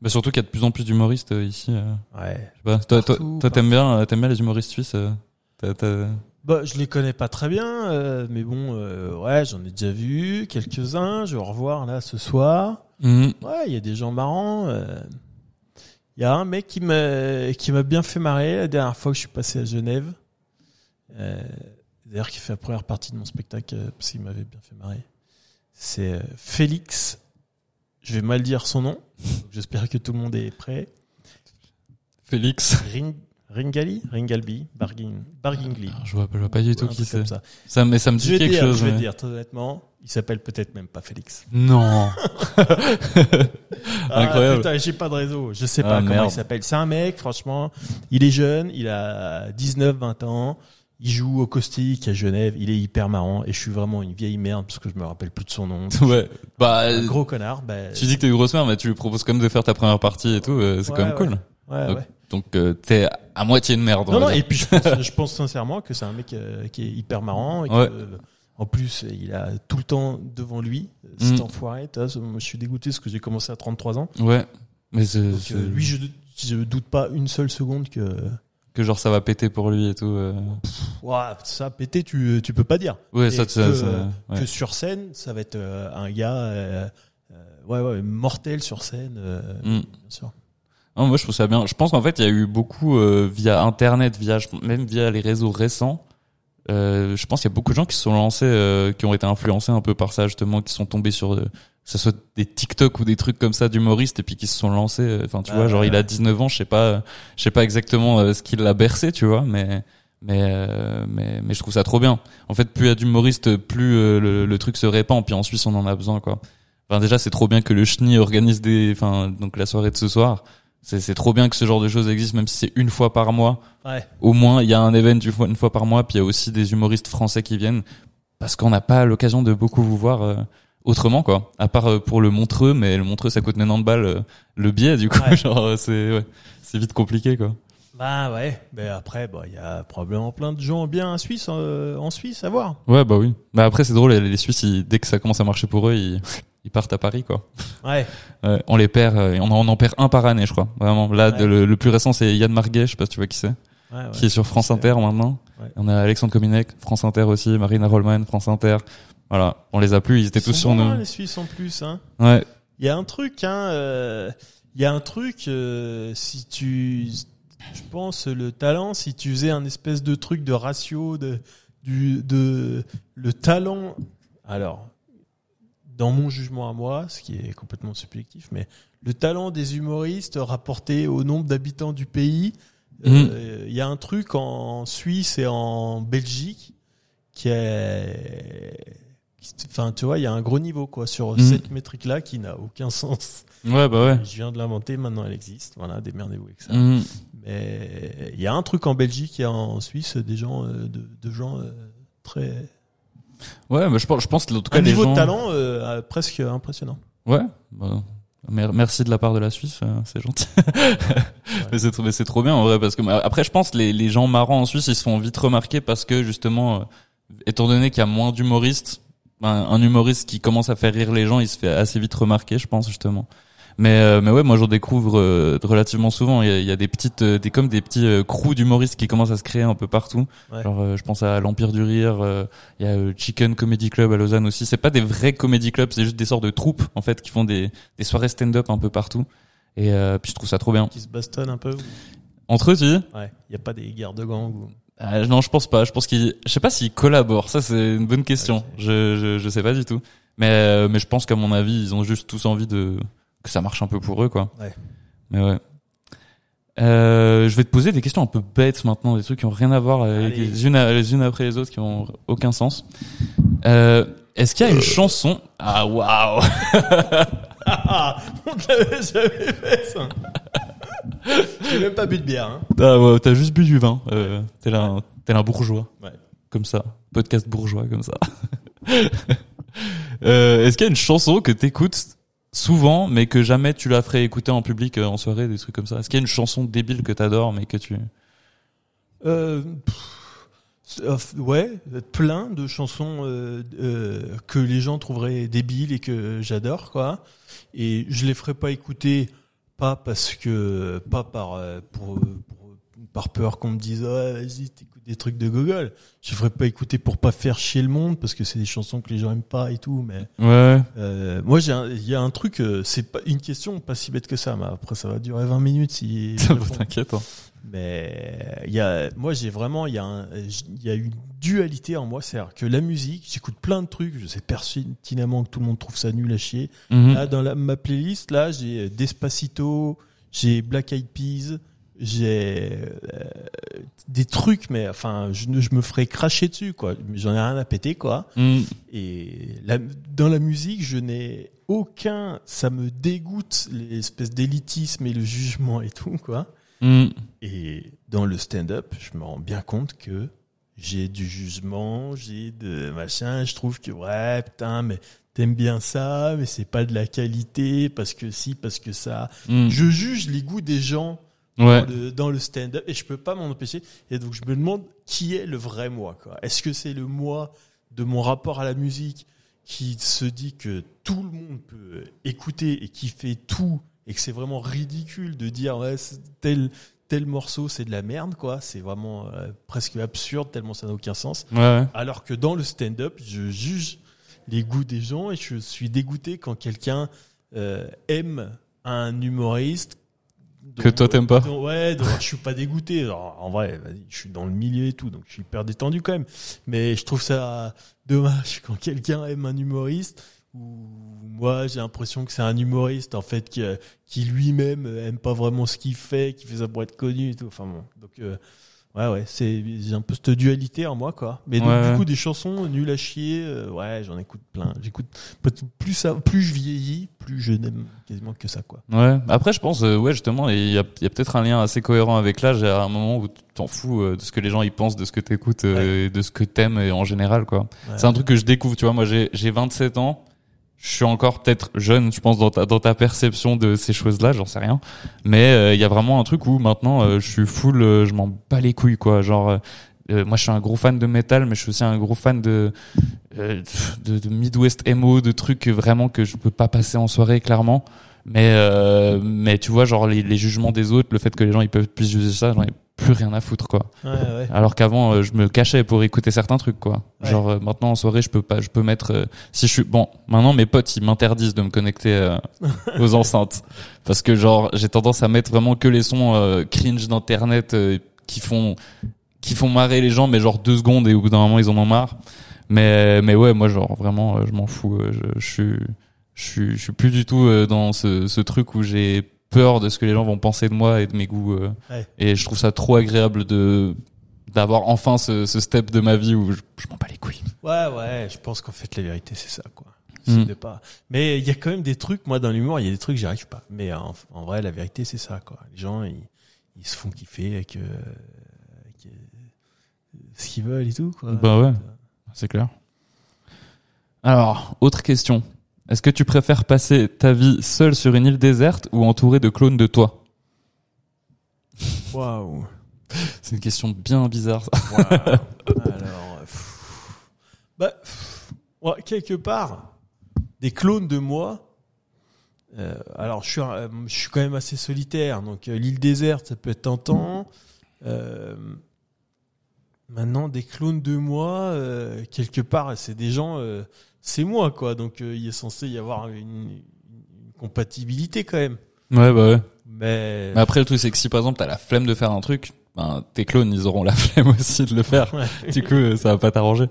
Bah, surtout qu'il y a de plus en plus d'humoristes euh, ici. euh. Ouais. Je sais pas, toi, toi, Partout, toi, t'aimes bien, euh, t'aimes bien les humoristes suisses. euh, t'as- t'as- Bah, je les connais pas très bien, euh, mais bon, euh, ouais, j'en ai déjà vu quelques-uns. Je vais en revoir là ce soir. Mhm. Ouais, il y a des gens marrants. euh. Il y a un mec qui m'a qui m'a bien fait marrer la dernière fois que je suis passé à Genève. Euh, D'ailleurs, qui fait la première partie de mon spectacle euh, parce qu'il m'avait bien fait marrer. C'est Félix. Je vais mal dire son nom. (laughs) J'espère que tout le monde est prêt. Félix. Ring, Ringali, Ringalby, Bargin, Bargingli. Je vois, je vois pas du tout qui c'est. ça. Ça, mais ça me Je dit vais quelque dire, chose. je vais mais- dire très honnêtement, il s'appelle peut-être même pas Félix. Non. (laughs) (laughs) Ah, Incroyable. putain, j'ai pas de réseau. Je sais Ah, pas comment merde. il s'appelle. C'est un mec, franchement. Il est jeune, il a 19, 20 ans. Il joue au caustique à Genève. Il est hyper marrant. Et je suis vraiment une vieille merde parce que je me rappelle plus de son nom. (laughs) ouais. Bah, Un euh, gros connard. Bah, tu dis que t'es une grosse mère, mais tu lui proposes quand même de faire ta première partie et tout. euh, c'est Ouais, quand même ouais. cool. ouais, Donc, ouais. Donc euh, t'es à moitié une merde. on Non, et puis je pense, (laughs) je pense sincèrement que c'est un mec euh, qui est hyper marrant. Et que, Ouais. euh, en plus, il a tout le temps devant lui. Cet Mm. enfoiré. Moi, je suis dégoûté parce que j'ai commencé à 33 ans. Ouais. Mais Donc, lui, je, je doute pas une seule seconde que. que genre ça va péter pour lui et tout. euh. Ouah, ça, péter, tu, tu peux pas dire. Ouais, Et ça, que, ça- ouais. que sur scène, ça va être un gars ouais, ouais, mortel sur scène, Mm. bien sûr. Non, moi je trouve ça bien. Je pense qu'en fait il y a eu beaucoup euh, via internet, via même via les réseaux récents. Euh, je pense qu'il y a beaucoup de gens qui se sont lancés, euh, qui ont été influencés un peu par ça justement, qui sont tombés sur euh, que ce soit des TikTok ou des trucs comme ça d'humoristes et puis qui se sont lancés. euh, Enfin tu vois, genre il a 19 ans, je sais pas, je sais pas exactement euh, ce qui l'a bercé, tu vois, mais mais mais mais je trouve ça trop bien. En fait, plus il y a d'humoristes, plus le, le truc se répand. Puis en Suisse, on en a besoin quoi. Enfin déjà, c'est trop bien que le Schni organise des, enfin donc la soirée de ce soir. C'est c'est trop bien que ce genre de choses existe, même si c'est une fois par mois. Ouais. Au moins, il y a un event une fois, une fois par mois. Puis il y a aussi des humoristes français qui viennent parce qu'on n'a pas l'occasion de beaucoup vous voir euh, autrement quoi. À part euh, pour le Montreux, mais le Montreux ça coûte 90 balles euh, le billet du coup. Ouais. (laughs) Genre euh, c'est ouais, c'est vite compliqué quoi. Bah ouais, mais après, bah il y a probablement plein de gens bien en Suisse, euh, en Suisse à voir. Ouais, bah oui. Bah après, c'est drôle, les, les Suisses, ils- dès que ça commence à marcher pour eux, ils, ils partent à Paris, quoi. Ouais. (laughs) Ouais, on les perd, euh, on, en, on en perd un par année, je crois. Vraiment. Là, Ouais. de- le, le plus récent, c'est Yann Marguet, je sais pas si tu vois qui c'est, ouais, ouais. qui est sur France Inter maintenant. Ouais. On a Alexandre Cominec, France Inter aussi, Marina Rollman, France Inter. Voilà, on les a plus, ils étaient Ils tous sur nous. hein, les Suisses en plus, hein. Ouais, Il y a un truc, hein. euh, Il y a un truc, euh, si tu, je pense, le talent, si tu faisais un espèce de truc de ratio de, du, de, le talent. Alors, dans mon jugement à moi, ce qui est complètement subjectif, mais le talent des humoristes rapporté au nombre d'habitants du pays, euh, il y a un truc en Suisse et en Belgique qui est, enfin, tu vois, il y a un gros niveau quoi sur Mhm. cette métrique-là qui n'a aucun sens. ouais, bah ouais. Je viens de l'inventer, maintenant elle existe. Voilà, démerdez-vous avec ça. Mhm. Mais il y a un truc en Belgique et en Suisse, des gens, euh, de, de gens euh, très. Ouais, mais je pense, je pense, en tout cas, Un les niveau gens. de talent euh, presque impressionnant. Ouais. bah, mer- merci de la part de la Suisse, euh, c'est gentil. (laughs) mais c'est trop, mais c'est trop bien en vrai parce que après, je pense les les gens marrants en Suisse, ils se font vite remarquer parce que justement, euh, étant donné qu'il y a moins d'humoristes, ben, un humoriste qui commence à faire rire les gens, il se fait assez vite remarquer, je pense justement. Mais euh, mais ouais, moi j'en découvre euh, relativement souvent. Il y a, il y a des petites, euh, des comme des petits euh, crews d'humoristes qui commencent à se créer un peu partout. Ouais. Genre, euh, je pense à l'Empire du Rire. euh, Il y a Chicken Comedy Club à Lausanne aussi. C'est pas des vrais comedy clubs, c'est juste des sortes de troupes en fait qui font des des soirées stand-up un peu partout. Et euh, puis je trouve ça trop bien. Qui se bastonnent un peu. ou- Entre eux, tu dis Ouais. Il n'y a pas des guerres de gang. Ou... Euh, Non, je pense pas. Je pense qu'ils, je sais pas s'ils collaborent. Ça, c'est une bonne question. Je, je je sais pas du tout. Mais euh, mais je pense qu'à mon avis, ils ont juste tous envie de que ça marche un peu pour eux, quoi. Ouais. Mais ouais. Euh, je vais te poser des questions un peu bêtes maintenant, des trucs qui ont rien à voir, euh, Allez. les unes, à- les unes après les autres, qui ont aucun sens. Euh, Est-ce qu'il y a une chanson Ah waouh Ah, on l'avait jamais fait ça. J'ai même pas bu de bière. Hein. Ah ouais, T'as juste bu du vin. Euh, T'es un, un bourgeois. Ouais. Comme ça. Podcast bourgeois comme ça. (laughs) euh, Est-ce qu'il y a une chanson que t'écoutes souvent, mais que jamais tu la ferais écouter en public, euh, en soirée, des trucs comme ça Est-ce qu'il y a une chanson débile que t'adores, mais que tu... Euh, euh, ouais, plein de chansons euh, euh, que les gens trouveraient débiles et que j'adore, quoi. Et je les ferai pas écouter, pas parce que, pas par euh, pour, par peur qu'on me dise, ouais, vas-y, des trucs de Google. Je ferai pas écouter pour pas faire chier le monde parce que c'est des chansons que les gens aiment pas et tout, mais. Ouais. Euh, moi, j'ai un- il y a un truc, euh, c'est pas une question pas si bête que ça, mais après ça va durer 20 minutes si. (laughs) T'inquiète. hein. Mais il y a, moi, j'ai vraiment, il y a, un- il y a une dualité en moi, c'est-à-dire que la musique, j'écoute plein de trucs, je sais pertinemment que tout le monde trouve ça nul à chier. Mhm. Là, dans la- ma playlist, là, j'ai Despacito, j'ai Black Eyed Peas, j'ai euh, des trucs, mais enfin, je, me ferais cracher dessus, quoi. J'en ai rien à péter, quoi. Mhm. Et la- dans la musique, je n'ai aucun, ça me dégoûte l'espèce d'élitisme et le jugement et tout, quoi. Mhm. Et dans le stand-up, je me rends bien compte que j'ai du jugement, j'ai de machin, je trouve que ouais, putain, mais t'aimes bien ça, mais c'est pas de la qualité, parce que si, parce que ça. Mhm. Je juge les goûts des gens Ouais. dans le, dans le stand-up et je peux pas m'en empêcher. Et donc je me demande qui est le vrai moi, quoi. Est-ce que c'est le moi de mon rapport à la musique qui se dit que tout le monde peut écouter et qui fait tout et que c'est vraiment ridicule de dire ouais, tel tel morceau c'est de la merde quoi c'est vraiment euh, presque absurde tellement ça n'a aucun sens Ouais. alors que dans le stand-up je juge les goûts des gens et je suis dégoûté quand quelqu'un euh, aime un humoriste Que toi, t'aimes pas. ouais dont je suis pas dégoûté en vrai je suis dans le milieu et tout donc je suis hyper détendu quand même mais je trouve ça dommage quand quelqu'un aime un humoriste ou moi j'ai l'impression que c'est un humoriste en fait qui, euh, qui lui-même aime pas vraiment ce qu'il fait, qui fait ça pour être connu et tout. Enfin bon, donc euh, ouais ouais, c'est j'ai un peu cette dualité en moi quoi. Mais donc Ouais, du ouais. coup des chansons nulles à chier, euh, ouais j'en écoute plein. J'écoute plus ça, plus je vieillis, plus je n'aime quasiment que ça quoi. Ouais. Après, je pense, euh, ouais, justement, il y a, y peut-être un lien assez cohérent avec l'âge. À un moment où tu t'en fous euh, de ce que les gens ils pensent, de ce que t'écoutes, euh, et de ce que t'aimes et en général, quoi. Ouais. C'est un truc que je découvre. Tu vois, moi, j'ai j'ai 27 ans. Je suis encore peut-être jeune, je pense dans ta dans ta perception de ces choses-là, j'en sais rien. Mais euh, il y a vraiment un truc où maintenant euh, je suis full, euh, je m'en bats les couilles quoi. Genre euh, euh, moi je suis un gros fan de métal, mais je suis aussi un gros fan de euh, de, de Midwest emo, de trucs vraiment que je peux pas passer en soirée clairement. Mais euh, mais tu vois genre les, les jugements des autres, le fait que les gens ils peuvent plus juger ça, ai plus rien à foutre quoi. Ouais, ouais. Alors qu'avant, euh, je me cachais pour écouter certains trucs, quoi. Ouais. Genre euh, maintenant en soirée, je peux pas, je peux mettre. euh, si je suis bon, maintenant mes potes ils m'interdisent de me connecter aux (laughs) enceintes parce que genre j'ai tendance à mettre vraiment que les sons cringe d'internet qui font qui font marrer les gens, mais genre deux secondes et au bout d'un moment ils en ont marre. Mais mais ouais, moi genre vraiment, je m'en fous. je, je suis je suis je suis plus du tout dans ce ce truc où j'ai peur de ce que les gens vont penser de moi et de mes goûts. euh, Ouais. et je trouve ça trop agréable de d'avoir enfin ce, ce step de ma vie où je, je m'en bats les couilles. Ouais, ouais, je pense qu'en fait, la vérité, c'est ça, quoi. Mm. De pas. Mais il y a quand même des trucs, moi, dans l'humour, il y a des trucs, j'y arrive pas. Mais en, en vrai, la vérité, c'est ça, quoi. Les gens, ils, ils se font kiffer avec, euh, avec, euh, ce qu'ils veulent et tout, quoi. Bah ouais. C'est clair. Alors, autre question. Est-ce que tu préfères passer ta vie seul sur une île déserte ou entouré de clones de toi? Waouh. (laughs) C'est une question bien bizarre. Alors, pff, bah, pff, ouais, quelque part, des clones de moi. euh, alors, je suis, un- euh, je suis quand même assez solitaire, donc euh, l'île déserte, ça peut être tentant. Euh, maintenant, des clones de moi, quelque part, c'est des gens, c'est moi, quoi. Donc, euh, il est censé y avoir une, une compatibilité quand même. Ouais, bah ouais. Mais, Mais après, le truc, c'est que si par exemple t'as la flemme de faire un truc, ben, tes clones, ils auront la (laughs) flemme aussi de le faire. Ouais. Du coup, euh, ça va pas t'arranger.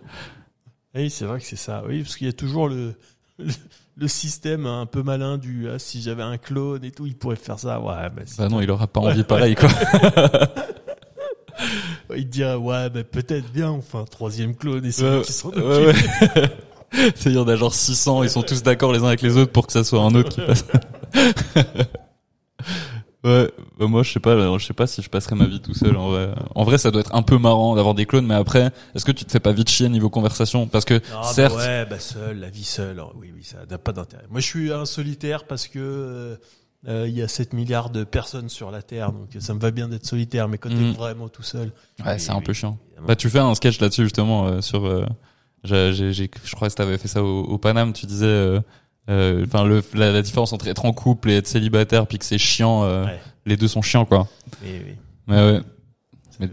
Oui, c'est vrai que c'est ça. Oui, parce qu'il y a toujours le, le, le système un peu malin du ah, si j'avais un clone et tout, il pourrait faire ça. Ouais, bah. Bah non, il aura pas envie ouais. pareil, quoi. (laughs) il te dirait ouais, bah, peut-être bien, un troisième clone et c'est qui (laughs) il y en a genre 600, ils sont tous d'accord les uns avec les autres pour que ça soit un autre qui passe. (laughs) ouais, bah moi je sais pas, je sais pas si je passerai ma vie tout seul en vrai. En vrai, ça doit être un peu marrant d'avoir des clones, mais après, est-ce que tu te fais pas vite chier niveau conversation? Parce que bah certes, ouais, bah seul, la vie seule. alors oui, oui, ça n'a pas d'intérêt. Moi, je suis un solitaire parce que euh, euh, il y a 7 milliards de personnes sur la Terre, donc ça me va bien d'être solitaire. Mais quand Mm. t'es vraiment tout seul, ouais, c'est un oui, peu chiant. évidemment. Bah tu fais un sketch là-dessus justement euh, sur. euh, j'ai, j'ai, j'ai- je crois que t'avais fait ça au, au Paname. Tu disais, euh, euh, enfin la, la différence entre être en couple et être célibataire, puis que c'est chiant. euh, Ouais. Les deux sont chiants quoi. oui, oui. Mais ouais. Mais-.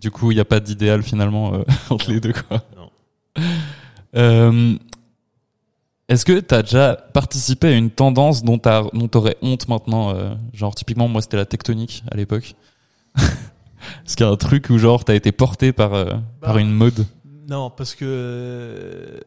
Du coup, il n'y a pas d'idéal finalement euh, (laughs) entre les deux quoi. Non. Euh, Est-ce que t'as déjà participé à une tendance dont t'aurais honte maintenant euh, Genre typiquement moi c'était la tectonique à l'époque. (laughs) Est-ce qu'il y a un truc où genre t'as été porté par euh, par Bah. une mode? Non, parce que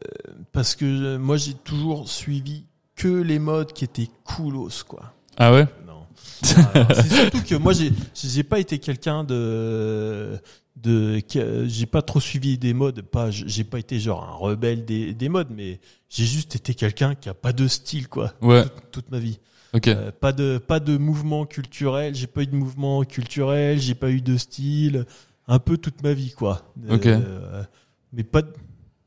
parce que euh, moi j'ai toujours suivi que les modes qui étaient coolos quoi. Ah ouais? Non. (laughs) C'est surtout que moi j'ai j'ai pas été quelqu'un de de a- j'ai pas trop suivi des modes, pas j'ai pas été genre un rebelle des des modes mais j'ai juste été quelqu'un qui a pas de style quoi Ouais. toute, toute ma vie. Ok. Euh, pas de pas de mouvement culturel, j'ai pas eu de mouvement culturel, j'ai pas eu de style, un peu toute ma vie quoi. Ok. Euh, mais pas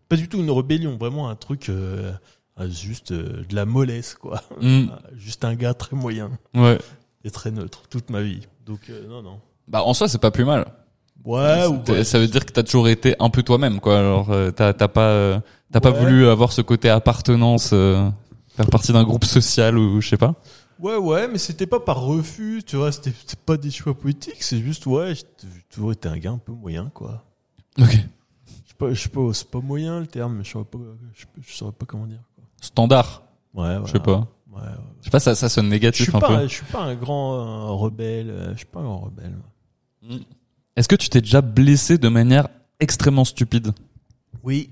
pas du tout une rébellion, vraiment un truc euh, juste euh, de la mollesse quoi. (laughs) Hmm. Juste un gars très moyen Ouais. et très neutre toute ma vie. Donc euh, non non. Bah en soi c'est pas plus mal. Ouais ou. Ça veut dire que t'as toujours été un peu toi-même quoi. Alors t'as pas t'as pas voulu avoir ce côté appartenance, faire partie d'un groupe social ou je sais pas. Ouais ouais, mais c'était pas par refus, tu vois, c'était pas des choix politiques, c'est juste ouais, j'ai toujours été un gars un peu moyen quoi. Ok. Je sais pas, je sais pas, c'est pas moyen le terme, mais je saurais pas, je, je saurais pas comment dire. Quoi. Standard. Ouais, Je sais pas. Ouais, ouais. Je sais pas ça ça sonne Je négatif suis un pas, peu. je suis pas un grand euh, rebelle. euh, Je suis pas un grand rebelle. Est-ce que tu t'es déjà blessé de manière extrêmement stupide? Oui,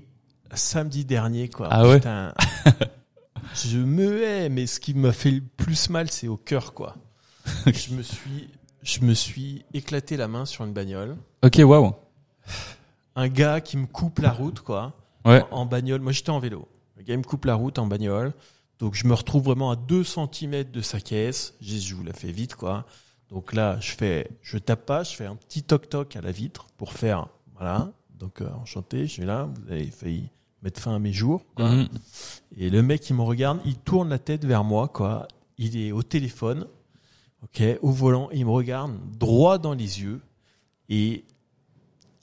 samedi dernier, quoi. Ah ouais? (laughs) Je me hais, mais ce qui m'a fait le plus mal, c'est au cœur, quoi. (laughs) je me suis, je me suis éclaté la main sur une bagnole. Ok, waouh. Un gars qui me coupe la route, quoi. Ouais. En, en bagnole. Moi, j'étais en vélo. Le gars il me coupe la route en bagnole. Donc, je me retrouve vraiment à 2 cm de sa caisse. Je, je vous la fais vite, quoi. Donc là, je fais, je tape pas, je fais un petit toc-toc à la vitre pour faire, voilà. Donc, euh, enchanté, je suis là, vous avez failli mettre fin à mes jours. quoi. Mhm. Et le mec, il me regarde, il tourne la tête vers moi, quoi. Il est au téléphone, ok, au volant, il me regarde droit dans les yeux et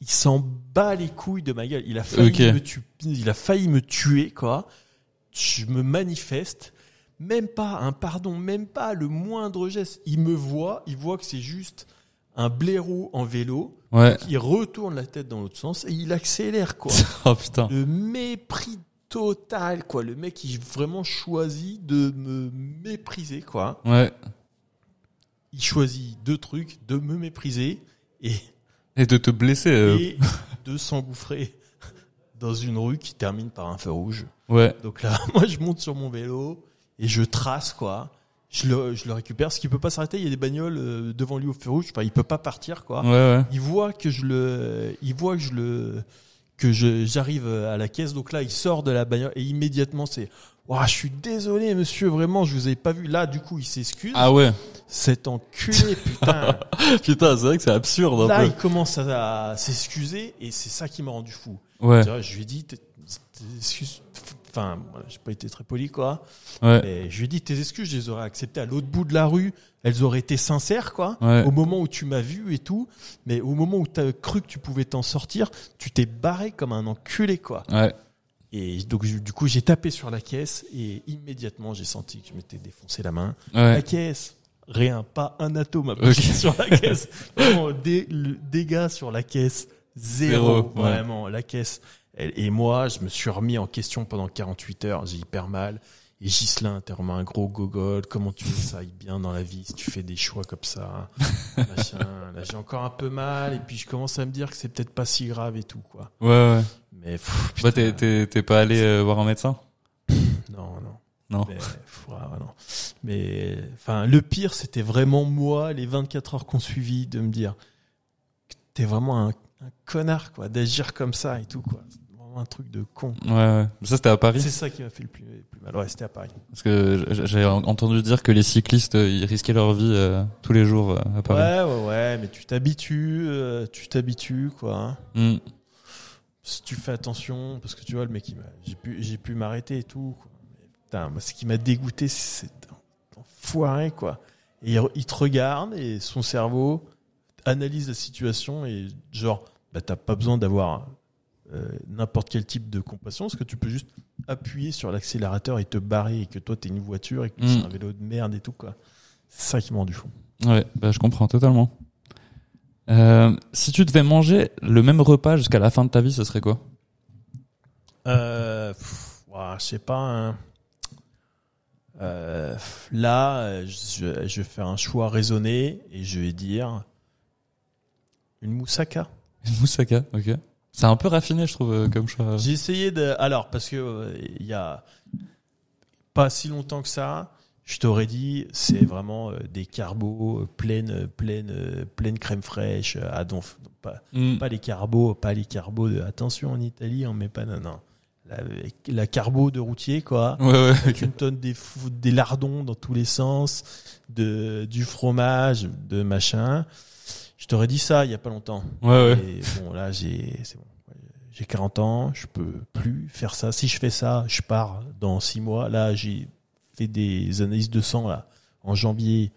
il s'en bat les couilles de ma gueule. Il a failli, me, tu- il a failli me tuer, quoi. Je me manifeste, même pas un pardon, même pas le moindre geste. Il me voit, il voit que c'est juste un blaireau en vélo. Ouais. Il retourne la tête dans l'autre sens et il accélère, quoi (laughs) Oh putain. le mépris total quoi le mec il vraiment choisit de me mépriser quoi Ouais. il choisit deux trucs de me mépriser et, Et de te blesser. euh, et de s'engouffrer dans une rue qui termine par un feu rouge Ouais. donc là (laughs) moi je monte sur mon vélo et je trace quoi je le, je le récupère parce qu'il peut pas s'arrêter il y a des bagnoles euh, devant lui au feu rouge enfin il peut pas partir quoi Ouais, ouais. il voit que je le, il voit que je le, que j'arrive à la caisse. Donc là, il sort de la bagnole et immédiatement, c'est, Ouah, je suis désolé, monsieur, vraiment, je vous ai pas vu. Là, du coup, il s'excuse. Ah ouais. Cet enculé, (laughs) putain. Putain, c'est vrai que c'est absurde un là, peu. il commence à, à s'excuser et c'est ça qui m'a rendu fou. Ouais. Tu vois, je lui ai dit, excuses, enfin, voilà, j'ai pas été très poli, quoi. Ouais. Et je lui ai dit, tes excuses, je les aurais acceptées à l'autre bout de la rue. Elles auraient été sincères, quoi. Ouais. Au moment où tu m'as vu et tout. Mais au moment où tu as cru que tu pouvais t'en sortir, tu t'es barré comme un enculé, quoi. Ouais. Et donc, du coup, j'ai tapé sur la caisse et immédiatement, j'ai senti que je m'étais défoncé la main. Ouais. La caisse, rien, pas un atome à sur la (laughs) caisse. Vraiment, dé- le dégât sur la caisse, zéro. Zéro, ouais. vraiment, la caisse. Et moi, je me suis remis en question pendant 48 heures. J'ai hyper mal. Et Gislin, t'es vraiment un gros gogol. Comment tu veux que ça aille bien dans la vie si tu fais des choix comme ça (laughs) Machin. Là, j'ai encore un peu mal. Et puis, je commence à me dire que c'est peut-être pas si grave et tout, quoi. Ouais, ouais. Mais, pff, putain, t'es, t'es, t'es pas allé euh, voir un médecin? (laughs) Non, non. Non. Mais, pff, ouais, ouais, non. Mais, enfin, le pire, c'était vraiment moi, les 24 heures qu'on suivit, de me dire que t'es vraiment un, un connard, quoi, d'agir comme ça et tout, quoi. Un truc de con. Ouais, ouais. Ça, c'était à Paris C'est ça qui m'a fait le plus, le plus mal. Ouais, c'était à Paris. Parce que j'ai entendu dire que les cyclistes, euh, ils risquaient leur vie euh, tous les jours euh, à Paris. Ouais, ouais, ouais, mais tu t'habitues, euh, tu t'habitues, quoi. hein. Mm. Si tu fais attention, parce que tu vois, le mec, j'ai pu, j'ai pu m'arrêter et tout. Quoi. Mais, putain, moi, ce qui m'a dégoûté, c'est enfoiré, quoi. Et il, il te regarde et son cerveau analyse la situation et genre, bah, t'as pas besoin d'avoir euh, n'importe quel type de compassion, parce que tu peux juste appuyer sur l'accélérateur et te barrer et que toi, t'es une voiture et que Mm. c'est un vélo de merde et tout, quoi? C'est ça qui m'a rendu fou. Ouais, bah, je comprends totalement. Euh, si tu devais manger le même repas jusqu'à la fin de ta vie, ce serait quoi? Euh, pff, ouah, je sais pas. hein. Euh, là, je, je vais faire un choix raisonné et je vais dire une moussaka. Une moussaka, ok. C'est un peu raffiné, je trouve, euh, comme choix. J'ai essayé de. Alors, parce que euh, il y a pas si longtemps que ça, je t'aurais dit, c'est vraiment euh, des carbos euh, pleines, pleines, pleines crème fraîche. à donf- pas, Mm. pas les carbos, pas les carbos de. Attention, en Italie, on met pas. Non, non. La, la carbo de routier, quoi. Ouais, ouais, avec une tonne des, des lardons dans tous les sens, de, du fromage, de machin. Je t'aurais dit ça il y a pas longtemps. Ouais, ouais. Et bon, là, j'ai, c'est bon. J'ai 40 ans, je peux plus faire ça. Si je fais ça, je pars dans 6 mois. Là, j'ai fait des analyses de sang, là, en janvier.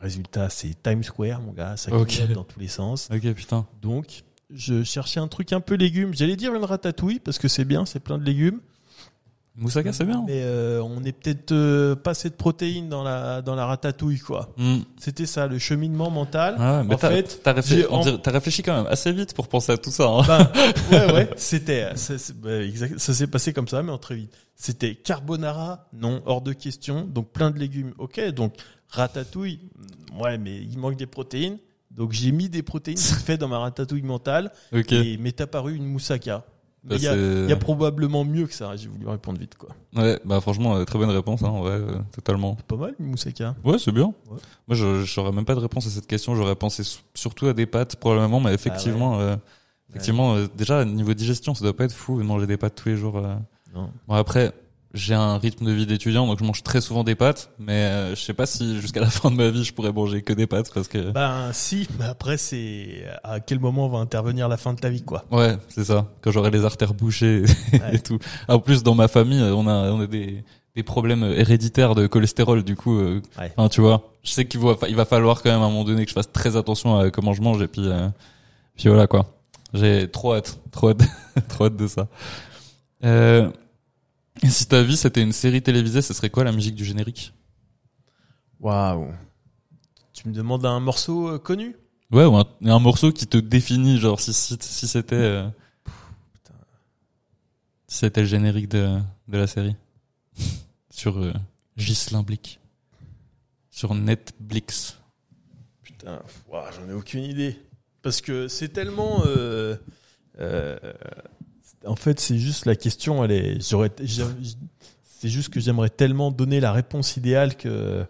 Résultat, c'est Times Square, mon gars. Ça Ok. clignote dans tous les sens. Ok, putain. Donc, je cherchais un truc un peu légumes. J'allais dire une ratatouille parce que c'est bien, c'est plein de légumes. Moussaka, c'est bien. Mais euh, on est peut-être euh, pas assez de protéines dans la dans la ratatouille quoi. Mm. C'était ça le cheminement mental. Ah mais en fait, t'as, réfléchi, en- réfléchi quand même assez vite pour penser à tout ça. Hein. ben, (laughs) ouais ouais, c'était ça, bah, ça s'est passé comme ça mais en très vite. C'était carbonara, non, hors de question. Donc plein de légumes. OK, donc ratatouille. Ouais, mais il manque des protéines. Donc j'ai mis des protéines faites dans ma ratatouille mentale Ok. et m'est apparu une moussaka. Bah, Il y, a, y probablement mieux que ça. J'ai voulu répondre vite quoi. Ouais, bah franchement, euh, très bonne réponse, hein, en vrai, euh, totalement. Pas mal une moussaka. Ouais, c'est bien. Ouais. Moi, je j'aurais même pas de réponse à cette question. J'aurais pensé surtout à des pâtes, probablement, mais effectivement, euh, effectivement, euh, déjà, niveau digestion, ça doit pas être fou de manger des pâtes tous les jours. Non. Bon, après, j'ai un rythme de vie d'étudiant, donc je mange très souvent des pâtes, mais euh, je sais pas si jusqu'à la (laughs) fin de ma vie je pourrais manger que des pâtes parce que. Ben si, mais après c'est à quel moment va intervenir la fin de ta vie quoi. Ouais, c'est ça. Quand j'aurai les artères bouchées (laughs) et tout. En plus, dans ma famille, on a on a des des problèmes héréditaires de cholestérol, du coup. Euh, Ouais. Tu vois, je sais qu'il va il va falloir quand même à un moment donné que je fasse très attention à comment je mange et puis euh, puis voilà quoi. J'ai trop hâte, trop hâte, (laughs) trop hâte de ça. Euh, et si ta vie c'était une série télévisée, ce serait quoi la musique du générique? Waouh. Tu me demandes un morceau euh, connu? Ouais, ou un, un morceau qui te définit, genre si si, si c'était euh, si c'était le générique de de la série (laughs) sur euh, Blick sur Netflix. Putain, j'en ai aucune idée. Parce que c'est tellement. euh, en fait, c'est juste la question. Elle est. J'aurais. C'est juste que j'aimerais tellement donner la réponse idéale que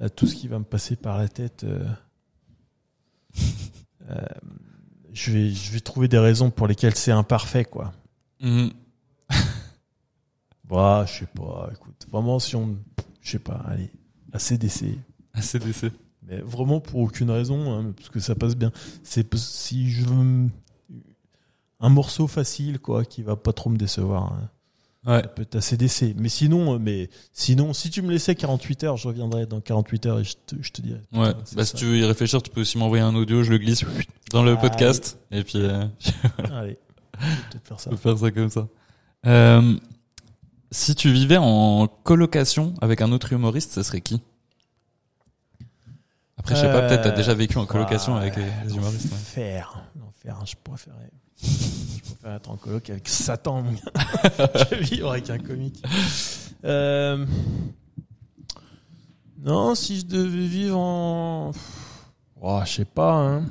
à tout ce qui va me passer par la tête. euh, euh, je vais, je vais trouver des raisons pour lesquelles c'est imparfait, quoi. Mhm. (laughs) Bah, je sais pas. Écoute, vraiment, si on, je sais pas. Allez, ACDC. ACDC. Mais vraiment pour aucune raison, hein, parce que ça passe bien. C'est si je veux un morceau facile, quoi, qui va pas trop me décevoir. hein. Ouais. Ça peut être ACDC. Mais sinon, euh, mais sinon, si tu me laissais 48 heures, je reviendrais dans 48 heures et je te, je te dirais. Ouais. Bah, si tu veux y réfléchir, tu peux aussi m'envoyer un audio, je le glisse (laughs) dans le podcast et puis euh, (laughs) Allez, je vais peut-être faire ça. On peut faire ça comme ça. Euh, si tu vivais en colocation avec un autre humoriste, ce serait qui? Après, je sais pas, peut-être t'as Euh, déjà vécu en colocation Ouais, avec les, les humoristes. ouais. L'enfer, l'enfer. Je préférais, je préférais être en coloc avec Satan, mon gars, (laughs) vivre avec un comique. Euh, Non, si je devais vivre en, oh, je sais pas. Hein.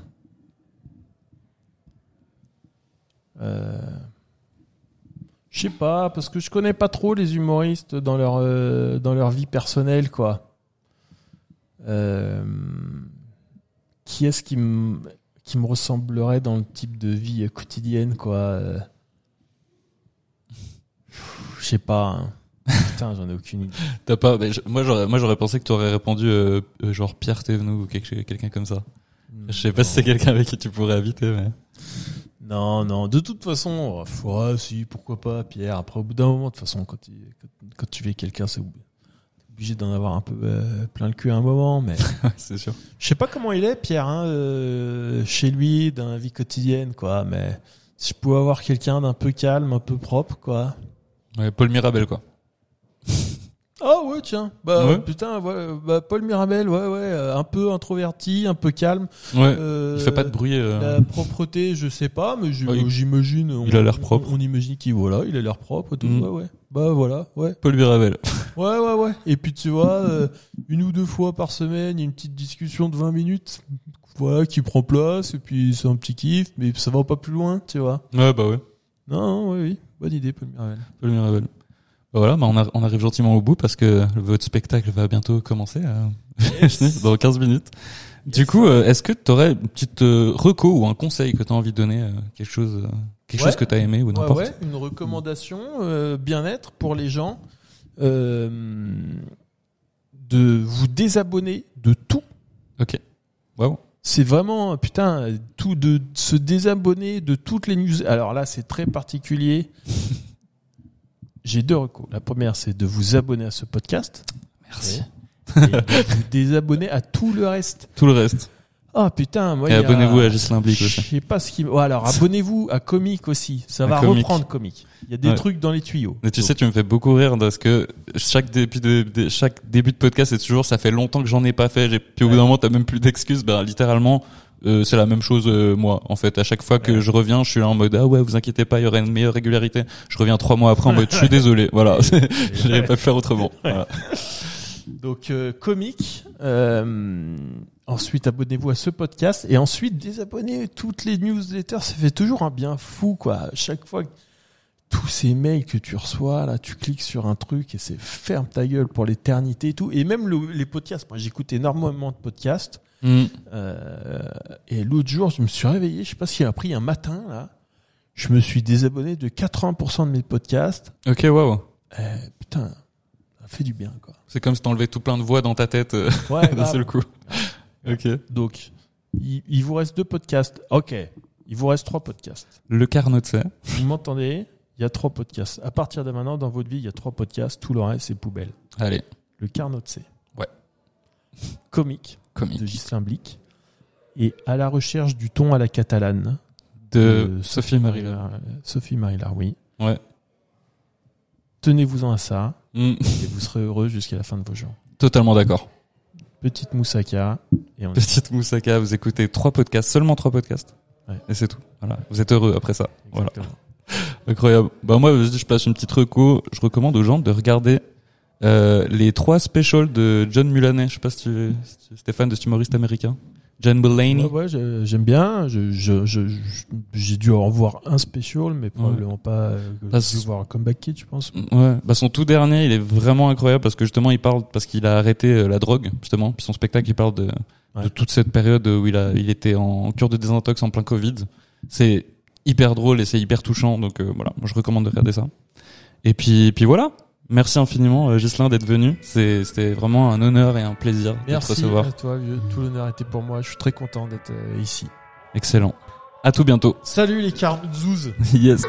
Euh... Je sais pas, parce que je connais pas trop les humoristes dans leur euh, dans leur vie personnelle, quoi. Qui est-ce qui me qui me ressemblerait dans le type de vie quotidienne quoi euh. je sais pas hein. putain j'en ai aucune idée (laughs) T'as pas mais Moi, j'aurais, moi, j'aurais pensé que tu aurais répondu euh, euh, genre Pierre Thévenoud ou quelque, quelqu'un comme ça. Je sais pas si c'est quelqu'un avec qui tu pourrais habiter, mais. non non de toute façon oh, si pourquoi pas Pierre après au bout d'un moment de toute façon quand tu quand, quand tu vis quelqu'un c'est obligé d'en avoir un peu euh, plein le cul à un moment mais (laughs) c'est sûr. je sais pas comment il est Pierre hein, euh, chez lui dans la vie quotidienne quoi mais si je pouvais avoir quelqu'un d'un peu calme un peu propre quoi Ouais, Paul Mirabel, quoi. Ah ouais tiens bah Ouais. putain ouais, bah, Paul Mirabel ouais ouais euh, un peu introverti un peu calme Ouais. Euh, il fait pas de bruit. euh, la propreté je sais pas mais j'im- Ouais, il- j'imagine a l'air propre. on, on imagine qu'il voilà il a l'air propre et tout Mm. ouais ouais bah voilà ouais Paul Mirabel. ouais ouais ouais et puis tu vois euh, une ou deux fois par semaine il y a une petite discussion de 20 minutes voilà qui prend place et puis c'est un petit kiff mais ça va pas plus loin tu vois Ouais, bah ouais. non, non oui oui bonne idée Paul Mirabel Paul Mirabel. Bah voilà, bah on, a- on arrive gentiment au bout parce que votre spectacle va bientôt commencer euh, (laughs) dans 15 minutes. Du coup, euh, est-ce que tu aurais une petite euh, reco ou un conseil que tu as envie de donner, quelque chose, quelque Ouais. chose que tu as aimé ou Ouais, n'importe? ouais, une recommandation euh, bien-être pour les gens euh, de vous désabonner de tout. Ok. Wow. C'est vraiment putain tout de se désabonner de toutes les news. Alors là, c'est très particulier. (laughs) J'ai deux recos. La première, c'est de vous abonner à ce podcast Merci. et de vous désabonner à tout le reste. Tout le reste. Ah putain, moi Et abonnez-vous à Gislain Blic Je aussi. sais pas ce qui. Ouais, alors (laughs) abonnez-vous à Comic aussi. Ça À va reprendre Comic. Il y a des Ouais. trucs dans les tuyaux. Mais tu Donc, sais, tu me fais beaucoup rire parce que chaque début de, chaque début de podcast, c'est toujours, ça fait longtemps que j'en ai pas fait. Puis au bout d'un moment, t'as même plus d'excuses. Ben, littéralement, euh, c'est la même chose, euh, moi. En fait, à chaque fois que Ouais. je reviens, je suis là en mode, ah ouais, vous inquiétez pas, il y aura une meilleure régularité. Je reviens trois mois après en mode, je suis (laughs) désolé. Voilà. je n'aurais (laughs) pas faire autrement. Voilà. Donc euh, comique. Ensuite abonnez-vous à ce podcast et ensuite désabonnez toutes les newsletters. Ça fait toujours un bien fou quoi. Chaque fois que tous ces mails que tu reçois là, tu cliques sur un truc et c'est ferme ta gueule pour l'éternité et tout. Et même le- les podcasts. Moi j'écoute énormément de podcasts. Euh, et l'autre jour je me suis réveillé. Je sais pas s'il a pris un matin là. Je me suis désabonné de 80% de mes podcasts. Ok, waouh. Eh, putain, ça fait du bien, quoi. C'est comme si t'enlevais tout plein de voix dans ta tête euh, Ouais, (laughs) d'un seul coup. Ok. Donc, il, il vous reste deux podcasts. Ok. Il vous reste trois podcasts. Le carnot de Vous m'entendez? Il y a trois podcasts. À partir de maintenant, dans votre vie, il y a trois podcasts. Tout le reste, c'est poubelle. Allez, Le Carnot de C. Ouais. Comique comique. de Ghislain Blic. Et à la recherche du ton à la catalane De Sophie Marie. Sophie Marie Laroui. Ouais. Tenez-vous-en à ça Mm. et vous serez heureux jusqu'à la fin de vos jours. Totalement d'accord. Petite moussaka et on Petite moussaka, vous écoutez trois podcasts, seulement trois podcasts. Ouais. Et c'est tout. Voilà. Vous êtes heureux après ça. Voilà. (laughs) Incroyable. Bah moi, je passe une petite reco. Je recommande aux gens de regarder euh, les trois specials de John Mulaney. Je sais pas si tu, si tu es fan de cet humoriste américain. John Mulaney. Ouais, ouais, j'aime bien. Je, je, je- je- j'ai dû en voir un spécial, mais probablement pas. Bah, j'ai dû voir un comeback kid, je pense. Ouais, bah son tout dernier, il est vraiment incroyable parce que justement, il parle parce qu'il a arrêté euh, la drogue justement. Puis son spectacle, il parle de, Ouais. de toute cette période où il a, il était en cure de désintox en plein Covid. C'est hyper drôle et c'est hyper touchant. Donc euh, voilà, moi je recommande de regarder ça. Et puis, puis voilà. Merci infiniment, euh, Ghislain, d'être venu. C'est, c'était vraiment un honneur et un plaisir de te Merci recevoir. à toi, vieux. Tout l'honneur était pour moi. Je suis très content d'être euh, ici. Excellent. À tout bientôt. Salut les carzouzes (laughs) yes.